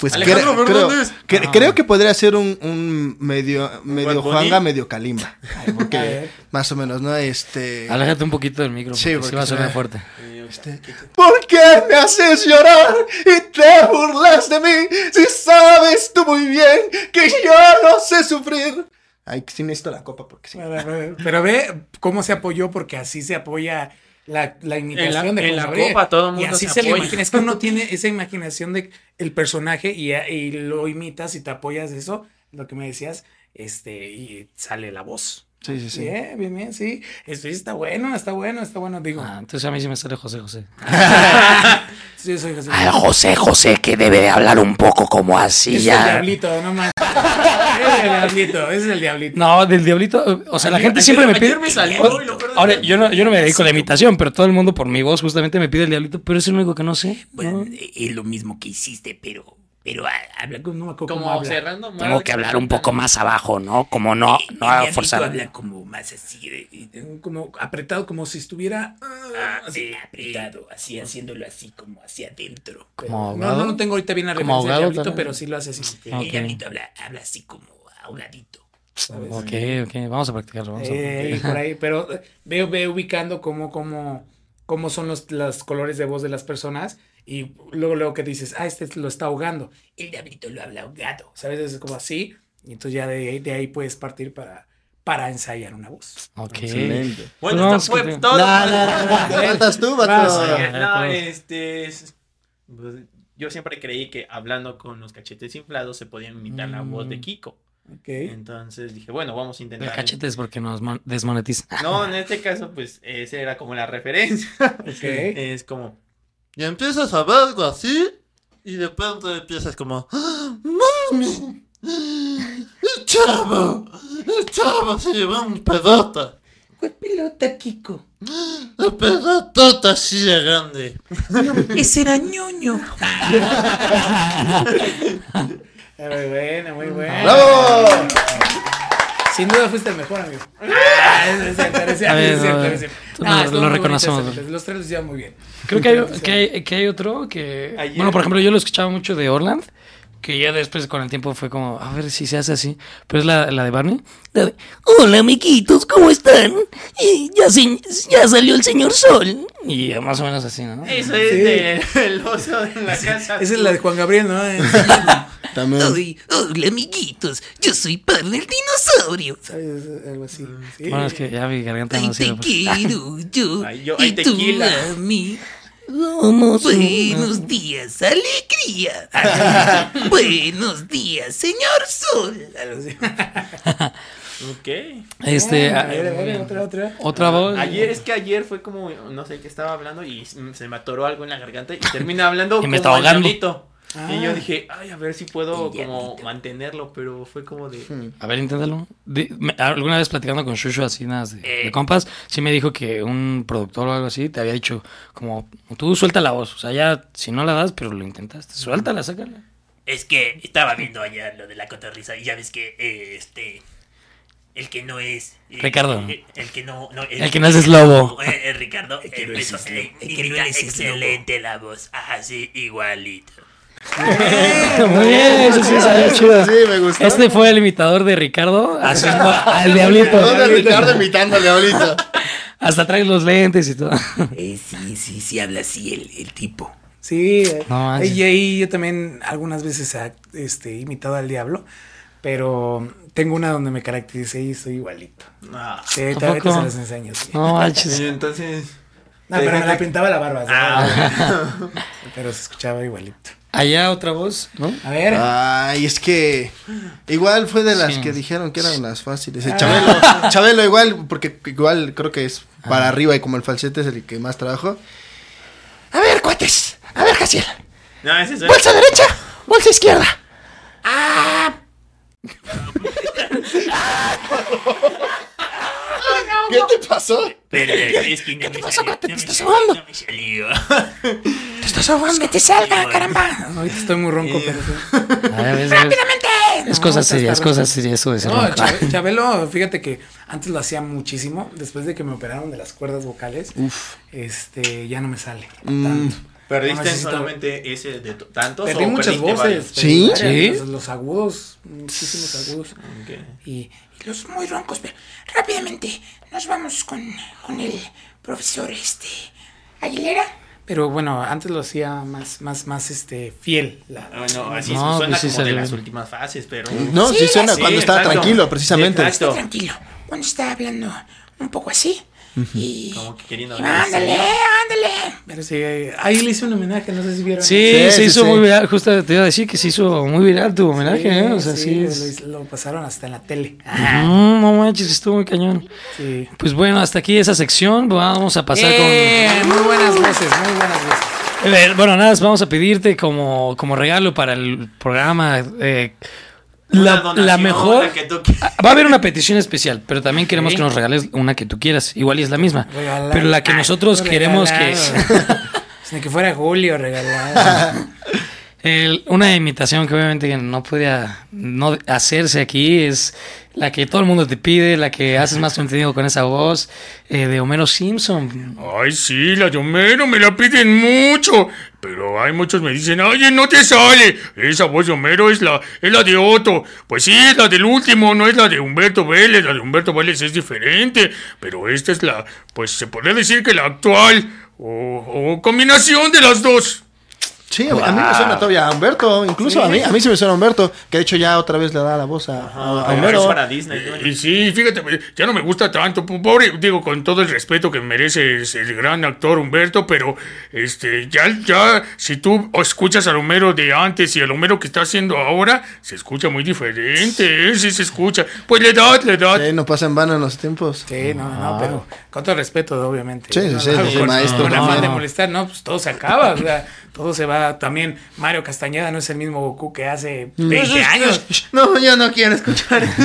S2: pues
S4: Alejandro
S2: cre- creo, cre- creo que podría ser un, un medio, medio. Juanga, medio Kalimba. Porque más o menos, ¿no? Este...
S3: Aléjate un poquito del micro,
S2: Sí,
S3: porque sí va a sonar fuerte.
S2: ¿Por qué me haces llorar y te burlas de mí si sabes tú muy bien que yo no sé sufrir? Ay, que sí necesito la copa porque sí.
S1: Pero, pero ve cómo se apoyó, porque así se apoya la, la imitación
S4: En la-
S1: de
S4: en la copa todo el
S1: Y
S4: mundo
S1: así
S4: se
S1: se, le
S4: apoya.
S1: imagina. Es que uno tiene esa imaginación de el personaje y, y lo imitas y te apoyas de eso, lo que me decías, este, y sale la voz.
S2: Sí, sí, sí.
S1: Bien, bien, bien, sí. Esto sí está bueno, está bueno, está bueno. Digo,
S3: Ah, entonces a mí sí me sale José José.
S1: sí, soy José.
S5: Al José José que debe de hablar un poco como así
S1: es el
S5: ya.
S1: diablito, no más. Es el diablito, ese es el diablito.
S3: No, del diablito. O sea, la gente
S4: Ayer-
S3: siempre me pide.
S4: me salió
S3: O-
S4: lo
S3: Ahora, yo no, yo no me dedico a la imitación, pero todo el mundo por mi voz justamente me pide el diablito, pero es el único que no sé.
S5: Bueno,
S3: ¿no?
S5: es lo mismo que hiciste, pero. Pero ah, habla
S1: No
S4: Como
S1: habla.
S4: cerrando. más-
S5: Tengo que hablar un poco más abajo, ¿no? Como no,
S1: El
S5: no forzar.
S1: habla como más así, de- de- como apretado, como si estuviera ah, así.
S5: Así apretado, así haciéndolo así como hacia adentro.
S3: Como
S1: No,
S3: ahogado.
S1: no, no tengo ahorita bien la referencia del diablito, pero sí lo hace así.
S5: El diablito habla, habla así como ahogadito.
S1: ¿sabes?
S3: Ok, ok, vamos a practicarlo. Vamos a
S1: Eh, y por ahí, pero veo, veo ubicando cómo, cómo, cómo son los, los colores de voz de las personas y luego luego que dices, ah, este lo está ahogando.
S5: El diablito lo habla ahogado.
S1: ¿Sabes? Es como así. Y entonces ya de, ahí- de ahí puedes partir para, para ensayar una voz.
S3: Ok.
S2: Excelente.
S4: Bueno,
S3: Bueno,
S4: esto fue
S3: que-
S4: todo.
S2: No, no, no, no, faltas tú, vato.
S4: No,
S3: pues.
S4: este. es- pues, yo siempre creí que hablando con los cachetes inflados se podía imitar la voz de
S3: Mm.
S4: Kiko. Entonces dije, bueno, vamos a
S3: El
S4: intentar.
S3: cachete es porque nos mon- desmonetizan.
S4: No, en este caso, pues esa era como la referencia.
S1: Ok.
S4: Es como.
S10: Y empiezas a ver algo así. Y de pronto empiezas como. ¡Ah, ¡Mami! ¡El chavo! ¡El chavo se llevó un pedota!
S9: ¿Cuál pelota, Kiko?
S10: ¡La pedotota así de grande!
S9: Ese era ñoño.
S1: Muy buena, muy buena.
S2: ¡Bravo!
S1: Sin duda fuiste el mejor, amigo.
S3: Lo- reconocemos.
S1: Los tres lo hicieron muy bien.
S3: Creo que hay, que hay, que hay otro que...
S4: Ayer-
S3: Bueno, por ejemplo, yo lo escuchaba mucho de Orland, que ya después con el tiempo fue como, a ver si se hace así. Pero es la, la de Barney. La de,
S5: Hola, amiguitos, ¿cómo están? Eh, ya, se- ya salió el señor Sol.
S3: y más o menos así, ¿no?
S4: Eso es de- el oso en la casa.
S1: Esa es la de Juan Gabriel, ¿no?
S2: También.
S5: Ay, hola, amiguitos. Yo soy Pan el dinosaurio.
S1: ¿Sabes? Algo así. Sí.
S3: Bueno, es que ya mi garganta
S5: Ay,
S3: no
S5: te
S3: sirve. pues.
S5: quiero yo.
S4: Ay, yo-
S5: y tú a mí. Buenos días, alegría. Buenos días, señor Sol.
S4: Ok.
S3: Este,
S1: A
S3: a-
S1: ver, a ver, otra, otra.
S3: otra voz.
S4: Ayer, es que ayer fue como, no sé, que estaba hablando y se me atoró algo en la garganta y termina hablando
S3: Y me
S4: como
S3: está ahogando.
S1: Ah.
S4: Y yo dije, ay, a ver si puedo
S5: El
S4: como mantenerlo, pero fue como de...
S3: A ver, inténtalo. Me- alguna vez platicando con Shushu así, nada de,
S5: Eh.
S3: de compas, sí me dijo que un productor o algo así te había dicho, como, tú suelta la voz. O sea, ya, si no la das, pero lo intentaste. Suéltala, sácala.
S5: Es que estaba viendo allá lo de la cotorriza y ya ves que eh, este. El que no es. eh,
S3: Ricardo.
S5: El, el que no. no
S3: El que no es lobo.
S5: eh, eh, Ricardo. eh, empezó- le- imita excelente la voz. Ajá, sí, igualito.
S3: Muy bien, eso sí salió chido.
S2: Sí, me gustó.
S3: Este fue el imitador de Ricardo haciendo al diablito.
S2: ¿Dónde Ricardo imitándole ahorita?
S3: Hasta trae los lentes y todo.
S5: Eh, sí, sí, sí, habla así el, el tipo.
S1: Sí, eh,
S3: No
S1: y ahí yo también algunas veces he este, imitado al diablo, pero tengo una donde me caractericé y soy igualito.
S4: Ah.
S1: Sí,
S3: ¿A
S1: todavía te se las enseño. sí.
S3: No manches.
S4: Y entonces...
S1: No, pero me la pintaba la barba.
S4: Ah,
S1: Pero se escuchaba igualito.
S3: Allá otra voz, ¿no?
S1: A ver.
S2: Ay, es que igual fue de las
S3: Sí.
S2: que dijeron que eran las fáciles. Eh, Chabelo, Chabelo igual, porque igual creo que es para arriba y como el falsete es el que más trabajo.
S5: A ver, cuates. A ver, Jaciel.
S4: no, ese es...
S5: Bolsa derecha, bolsa izquierda.
S2: ¿Qué te pasó?
S5: Pero es que no ¿Qué te pasó, cuate? ¿Te estás
S9: ahogando?
S5: No me salió.
S9: Te estás ahogando. Que te salga, caramba.
S1: Ahorita estoy muy ronco, pero sí.
S3: A ver, a ver. Es cosa seria, es cosa seria eso de ser
S1: No,
S3: ronco.
S1: Chabe- Chabelo, fíjate que antes lo hacía muchísimo. Después de que me operaron de las cuerdas vocales, este, ya no me sale
S2: Mm.
S1: tanto.
S4: ¿Perdiste
S1: No,
S4: solamente ese de to- tantos
S1: Perdí
S4: o
S1: muchas voces.
S4: varios?
S2: ¿Sí?
S1: Los, los agudos, muchísimos agudos. Y
S9: los muy roncos, pero rápidamente nos vamos con, con el profesor este Aguilera.
S1: pero bueno, antes lo hacía más, más, más este, fiel. La,
S4: Bueno, así
S3: No,
S4: suena
S3: pues sí
S4: como de
S3: salió
S4: las últimas fases, pero...
S2: No, sí,
S9: Sí,
S2: suena
S4: sí,
S2: cuando estaba
S4: exacto.
S2: tranquilo, precisamente.
S4: Exacto.
S9: Tranquilo, cuando está hablando un poco así, y...
S4: Como que queriendo hablar.
S9: ándale, ándale.
S1: Pero sí, ahí le hice un homenaje, no sé si vieron.
S3: Sí,
S2: Sí,
S3: se
S2: sí,
S3: hizo
S2: sí.
S3: muy viral. Justo te iba a decir que se hizo muy viral tu homenaje, ¿eh? O sea, sí.
S1: lo,
S3: es-
S1: hice- lo pasaron hasta en la tele.
S3: Mm, no manches, estuvo muy cañón.
S1: Sí.
S3: Pues bueno, hasta aquí esa sección. Vamos a pasar
S1: Eh, muy buenas voces, muy buenas
S3: con. Eh, Bueno, nada, más vamos a pedirte como, como regalo para el programa. eh, la,
S4: donación,
S3: la mejor.
S4: la que tú quieras.
S3: Va a haber una petición especial, pero también queremos
S1: Sí.
S3: que nos regales una que tú quieras. Igual y es la misma. Pero la que
S1: Ah,
S3: nosotros queremos que.
S1: regalado. Ni que fuera Julio regalado.
S3: El- una imitación que obviamente no podía no hacerse aquí es la que todo el mundo te pide, la que haces más contenido con esa voz eh, de Homero Simpson.
S6: Ay, sí, la de Homero me la piden mucho. Pero hay muchos me dicen, oye, no te sale. Esa voz de Homero es la, es la de Otto. Pues sí, es la del último, no es la de Humberto Vélez. La de Humberto Vélez es diferente. Pero esta es la, pues se podría decir que la actual. O, o combinación de las dos.
S2: Sí, a mí- a mí me suena todavía a Humberto, incluso a mí, a mí sí me suena a Humberto, que de hecho ya otra vez le da la voz a, a- a
S4: es para Disney. ¿no?
S6: Y sí, fíjate, ya no me gusta tanto, po- pobre, digo, con todo el respeto que merece el gran actor Humberto, pero este, ya, ya, si tú escuchas al Homero de antes y al Homero que está haciendo ahora, se escucha muy diferente, ¿eh? sí se escucha. Pues la edad, la edad.
S2: Sí, no pasa en vano en los tiempos.
S1: Sí, no, no, pero con todo respeto, obviamente.
S2: Sí, sí,
S1: No,
S2: sí,
S1: no,
S2: sí,
S1: con,
S2: maestro.
S1: Con
S3: No,
S1: afán de molestar, no, pues todo se acaba, o sea, todo se va. También Mario Castañeda no es el mismo Goku que hace 20 años.
S2: No, yo no quiero escuchar.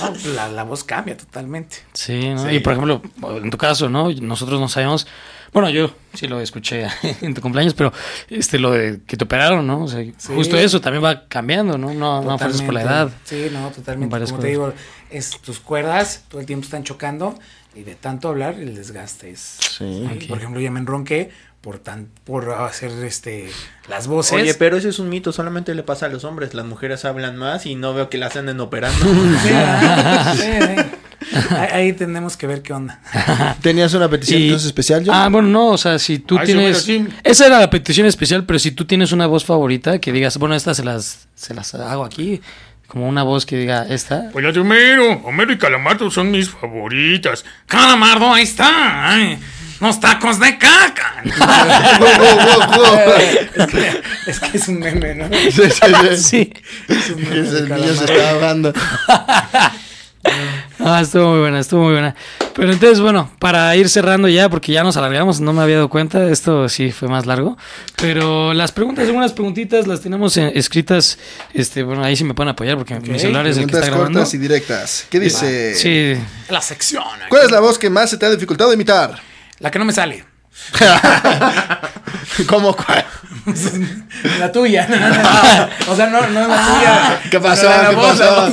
S1: No, pues la, la voz cambia totalmente.
S3: Sí, ¿no? y por ejemplo, en tu caso, ¿no? Nosotros no sabemos, bueno, yo sí lo escuché en tu cumpleaños, pero este lo de que te operaron, ¿no? O sea, justo eso también va cambiando, ¿no? No, no fuerzas por la edad.
S1: Sí, no, totalmente. Como te digo, es, tus cuerdas todo el tiempo están chocando y de tanto hablar el desgaste es.
S2: Sí.
S1: Ay, Por ejemplo, ya me enronqué por tan por hacer este las voces.
S4: Oye, pero ese es un mito, solamente le pasa a los hombres. Las mujeres hablan más y no veo que las anden operando.
S1: Sí, sí, sí. Ahí, ahí tenemos que ver qué onda.
S2: ¿Tenías una petición
S3: Y-
S2: entonces especial, John?
S3: Ah, bueno, no, o sea, si tú
S6: Ay,
S3: tienes... Esa era la petición especial, pero si tú tienes una voz favorita, que digas, bueno, esta se las, se las hago aquí, como una voz que diga, esta...
S6: Pues la de Homero, Homero y Calamardo son mis favoritas.
S9: Calamardo, ahí está. Ay, los tacos de caca.
S1: es, que, es que es un meme, ¿no?
S2: Sí, sí, sí.
S3: Sí.
S1: Es un meme
S2: Que el niño se está ahogando.
S3: Ah, estuvo muy buena, estuvo muy buena. Pero entonces, bueno, para ir cerrando ya, porque ya nos alargamos, no me había dado cuenta, esto sí fue más largo. Pero las preguntas, algunas preguntitas las tenemos eh, escritas, este, bueno, ahí sí me pueden apoyar porque mi celular es el que
S2: Preguntas
S3: está grabando.
S2: cortas y directas. ¿Qué dice?
S3: Sí,
S1: La sección.
S2: ¿Cuál es la voz que más se te ha dificultado imitar?
S1: La que no me sale.
S2: ¿Cómo cuál?
S1: La tuya. o sea, no, no es la tuya.
S2: ¿Qué pasó?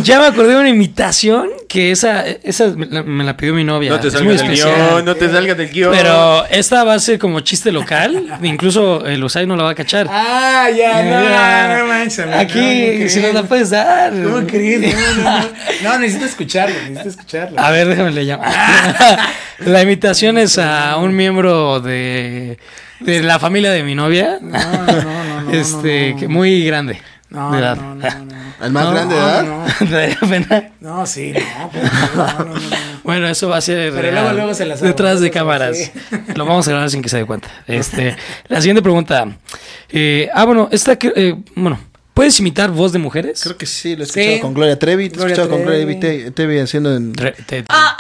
S3: Ya me acordé de una imitación que esa, esa me la, me la pidió mi novia.
S4: No te salgas del guion, no te salgas del guion.
S3: Pero esta va a ser como chiste local. Incluso el Usai no la va a cachar.
S1: Ah, ya, no, no manches.
S3: Aquí,
S1: no,
S3: si nos la
S1: ¿cómo
S3: puedes dar.
S1: ¿Cómo crees? No, no, no. No, necesito escucharlo, necesito escucharlo.
S3: A ver, déjame le llamo. la imitación es a un miembro de, de la familia de mi novia.
S1: No, no, no, no.
S3: este,
S1: no,
S3: que muy grande.
S1: no,
S3: de edad.
S1: no, no, no, no.
S2: ¿El más
S3: No,
S2: grande de edad?
S1: No,
S3: Daría pena.
S1: no, sí, no, pues, no, no, no, no.
S3: Bueno, eso va a ser
S1: Pero
S3: real,
S1: luego- luego se las hago,
S3: detrás de cámaras.
S1: sí.
S3: Lo vamos a grabar sin que se dé cuenta. Este, la siguiente pregunta. Eh, ah, bueno, esta que, eh, bueno, ¿puedes imitar voz de mujeres?
S2: Creo que sí, lo he escuchado
S1: Sí.
S2: con Gloria Trevi. Te he escuchado con Gloria
S1: Trevi.
S2: Trevi, Trevi haciendo en...
S3: Re- te-
S9: A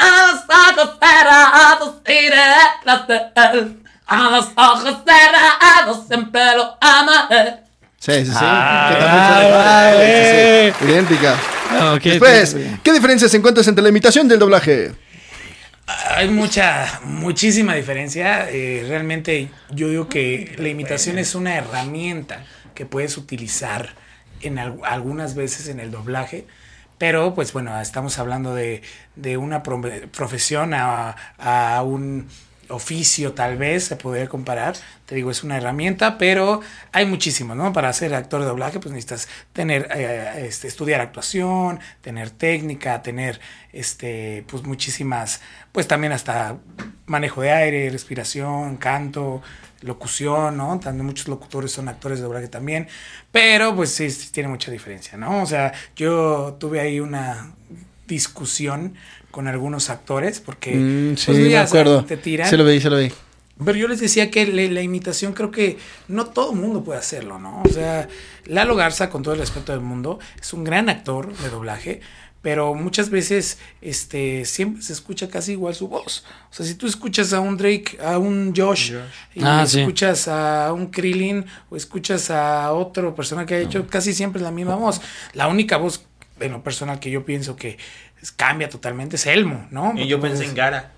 S9: a los ojos cerrados siempre lo amaré.
S2: Sí, sí, sí.
S3: Ah,
S2: que
S3: ah.
S2: Sí,
S3: eh.
S2: sí, sí. Idéntica.
S3: Ok,
S2: Después, ¿qué diferencias encuentras entre la imitación del doblaje?
S1: Hay mucha, muchísima diferencia. Eh, realmente yo digo que la imitación es una herramienta que puedes utilizar en al- algunas veces en el doblaje. Pero, pues bueno, estamos hablando de, de una pro- profesión a, a un oficio, tal vez se podría comparar. Te digo, es una herramienta, pero hay muchísimo, ¿no? Para ser actor de doblaje, pues necesitas tener, eh, este, estudiar actuación, tener técnica, tener, este, pues muchísimas, pues también hasta manejo de aire, respiración, canto, locución, ¿no? También muchos locutores son actores de doblaje también, pero pues sí, sí tiene mucha diferencia, ¿no? O sea, yo tuve ahí una discusión con algunos actores porque
S2: Mm, sí,
S1: pues,
S2: me
S1: ya saben,
S2: acuerdo.
S1: te tiran.
S2: Se lo vi, se lo vi.
S1: Pero yo les decía que le- la imitación creo que no todo el mundo puede hacerlo, ¿no? O sea, Lalo Garza, con todo el respeto del mundo, es un gran actor de doblaje, pero muchas veces este, siempre se escucha casi igual su voz. O sea, si tú escuchas a un Drake, a un Josh, y
S3: Ah, sí.
S1: escuchas a un Krillin o escuchas a otra persona que ha hecho, casi siempre es la misma voz. La única voz, en lo personal, que yo pienso que cambia totalmente es Elmo, ¿no?
S4: Y yo pensé en Gara.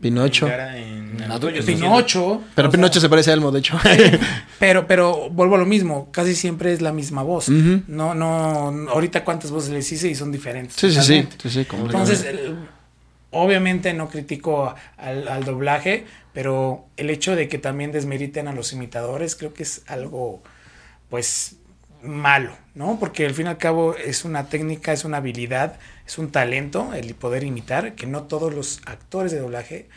S2: Pinocho.
S4: En Gara en
S3: No,
S4: yo
S1: Pinocho.
S2: Pero
S1: sea,
S2: Pinocho se parece a Elmo, de hecho.
S1: Pero, pero vuelvo a lo mismo, casi siempre es la misma voz. No, no, ahorita cuántas voces les hice y son diferentes.
S2: Sí, sí, sí. sí, sí.
S1: Entonces, el- obviamente no critico al, al doblaje, pero el hecho de que también desmeriten a los imitadores creo que es algo, pues, malo, ¿no? Porque al fin y al cabo es una técnica, es una habilidad, es un talento el poder imitar que no todos los actores de doblaje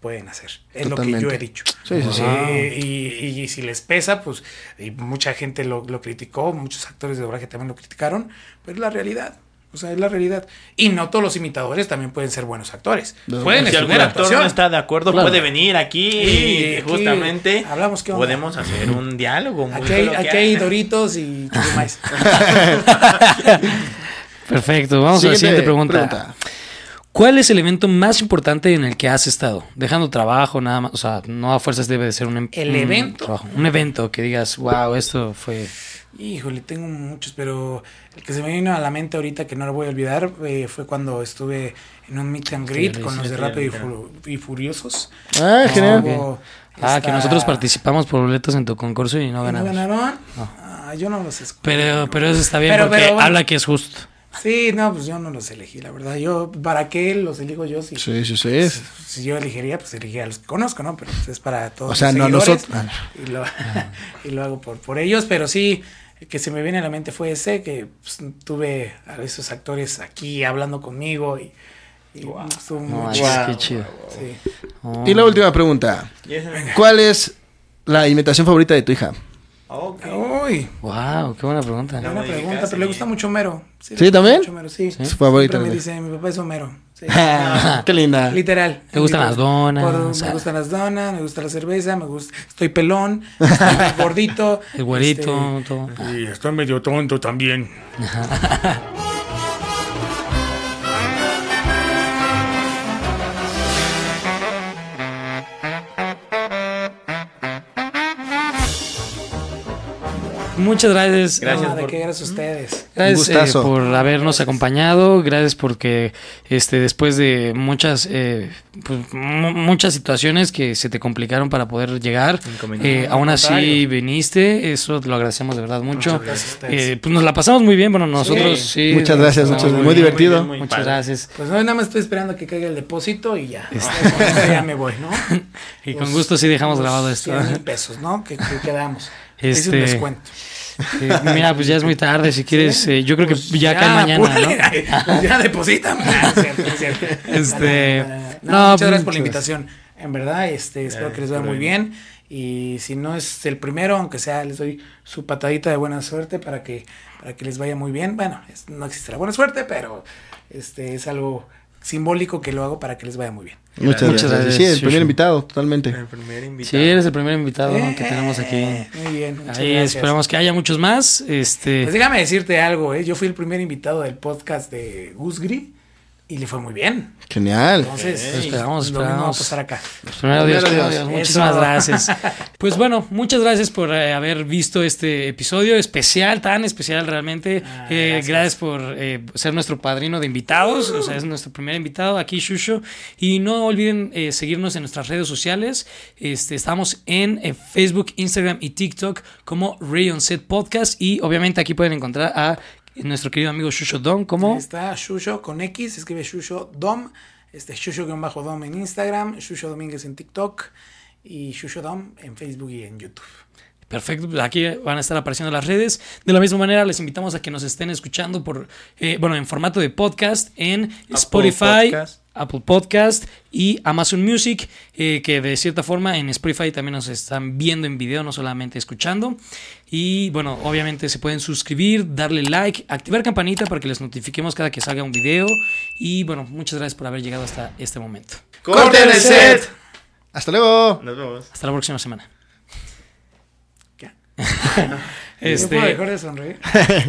S1: pueden hacer. Es lo que yo he dicho.
S2: Sí, sí, sí.
S1: Y, y si les pesa, pues, y mucha gente lo, lo criticó, muchos actores de doblaje también lo criticaron, pero es la realidad. O sea, es la realidad. Y no todos los imitadores también pueden ser buenos actores.
S2: No.
S1: Pueden
S4: Si algún actor
S1: actuación.
S4: no está de acuerdo,
S2: Claro.
S4: puede venir aquí y
S1: aquí
S4: justamente
S1: hablamos qué onda.
S4: podemos hacer un diálogo muy
S1: Aquí hay, aquí hay Doritos y.
S3: Perfecto, vamos a la siguiente pregunta.
S2: pregunta.
S3: ¿Cuál es el evento más importante en el que has estado? Dejando trabajo, nada más. O sea, no a fuerzas debe de ser un, em-
S1: ¿El
S3: un
S1: evento?
S3: trabajo, un evento que digas, wow, esto fue.
S1: Híjole, tengo muchos, pero el que se me vino a la mente ahorita que no lo voy a olvidar eh, fue cuando estuve en un meet and greet
S3: Sí,
S1: con los de Rápido y,
S4: sí.
S1: Fu- y Furiosos.
S2: Ah, genial.
S3: Ah, que nosotros participamos por boletos en tu concurso y no
S1: ¿Y ¿No
S3: ganamos.
S1: ganaron? Ah, yo no los escuché.
S3: Pero, pero eso está bien
S1: Pero-
S3: porque
S1: pero bueno.
S3: habla que es justo.
S1: Sí, no, pues yo no los elegí, la verdad. Yo, ¿para qué los elijo yo? Si,
S2: Sí, sí, sí.
S1: si yo elegiría, pues elegiría a los que conozco, ¿no? Pero pues, es para todos.
S2: O sea, no nosotros.
S1: Y lo, y lo hago por, por ellos, pero sí, que se me viene a la mente fue ese, que pues, tuve a esos actores aquí hablando conmigo y,
S3: No,
S1: chido.
S3: qué chido.
S1: Sí.
S3: Oh.
S2: Y la última pregunta. ¿Cuál es la imitación favorita de tu hija?
S4: Ok.
S1: Uy,
S3: Wow, qué buena pregunta.
S1: buena
S4: modificaste
S1: pregunta, pero le gusta mucho Homero.
S2: ¿Sí,
S1: gusta
S2: también?
S1: mucho Homero, sí.
S2: Su favorita.
S1: Siempre me dice, mi papá es Homero. Sí.
S2: Qué linda.
S1: Literal.
S3: Me gustan las donas.
S1: Por- me gustan las donas, me gusta la cerveza, me gusta, estoy pelón, estoy gordito.
S3: El güerito,
S1: este,
S3: todo.
S6: Y estoy medio tonto también.
S3: Muchas gracias.
S4: Gracias
S1: no, de
S4: por-
S1: qué gracias a ustedes.
S3: Gracias eh, por habernos acompañado, gracias porque este después de muchas eh, pues, mu- muchas situaciones que se te complicaron para poder llegar, eh, aún así
S1: contrario.
S3: viniste, eso te lo agradecemos de verdad mucho.
S1: Muchas gracias a ustedes.
S3: Eh, pues nos la pasamos muy bien, bueno nosotros sí.
S2: Muchas gracias, muchas- muy
S3: bien.
S2: divertido.
S4: muy
S3: Muchas
S4: padre.
S3: gracias.
S1: Pues no, nada más estoy esperando que caiga el depósito y ya.
S3: Este.
S1: Ya me voy, ¿no?
S3: Y con gusto sí dejamos grabado esto.
S1: 100 mil pesos, ¿no? Que, que quedamos.
S3: Este,
S1: un descuento.
S3: Eh, mira, pues ya es muy tarde, si quieres, eh, yo creo que ya cae mañana, ¿no?
S1: pues ya depositan. Ah, es cierto, es cierto.
S3: Este,
S1: No, no, muchas gracias por la invitación. En verdad, este, espero que les vaya muy bien. Y si no es el primero, aunque sea, les doy su patadita de buena suerte para que, para que les vaya muy bien. Bueno, es- no existe la buena suerte, pero este es algo simbólico que lo hago para que les vaya muy bien.
S2: Muchas,
S3: Muchas
S2: gracias.
S3: gracias,
S2: Sí, el primer invitado, totalmente.
S4: El primer
S3: Sí,
S4: invitado.
S3: eres el primer invitado que tenemos aquí.
S1: Eh, Muy bien. muchas
S3: Ahí
S1: gracias.
S3: esperamos que haya muchos más. Este,
S1: Pues déjame decirte algo, ¿eh? yo fui el primer invitado del podcast de Gusgri y le fue muy bien.
S2: Genial.
S1: Entonces,
S3: Pues esperamos,
S1: lo mismo va a
S3: esperamos.
S1: pasar acá.
S3: Primero Dios,
S2: Primero
S3: primero
S2: Dios.
S3: Dios. Muchísimas
S1: Eso.
S3: gracias. Pues bueno, muchas gracias por eh, haber visto este episodio especial, tan especial realmente.
S1: Ah,
S3: Eh,
S1: gracias.
S3: gracias. por eh, ser nuestro padrino de invitados. O sea, es nuestro primer invitado aquí, Shusho. Y no olviden eh, seguirnos en nuestras redes sociales. Este, estamos en eh, Facebook, Instagram y TikTok como Ray on Set Podcast. Y obviamente aquí pueden encontrar a nuestro querido amigo Shusho Don como...
S1: Ahí está Shusho con X, se escribe Shusho Dom, este Shusho-Dom en Instagram, Shusho Domínguez en TikTok y Shusho Dom en Facebook y en YouTube.
S3: Perfecto, pues aquí van a estar apareciendo las redes. De la misma manera, les invitamos a que nos estén escuchando por, eh, bueno, en formato de podcast en Spotify,
S4: Podcast,
S3: Apple Podcast y Amazon Music, eh, que de cierta forma en Spotify también nos están viendo en video, no solamente escuchando. Y bueno, obviamente se pueden suscribir, darle like, activar campanita para que les notifiquemos cada que salga un video. Y bueno, muchas gracias por haber llegado hasta este momento.
S4: ¡Corte de set!
S2: Hasta luego.
S4: Nos vemos.
S3: Hasta la próxima semana.
S1: ¿Qué?
S3: este,
S1: ¿No puedo dejar de sonreír?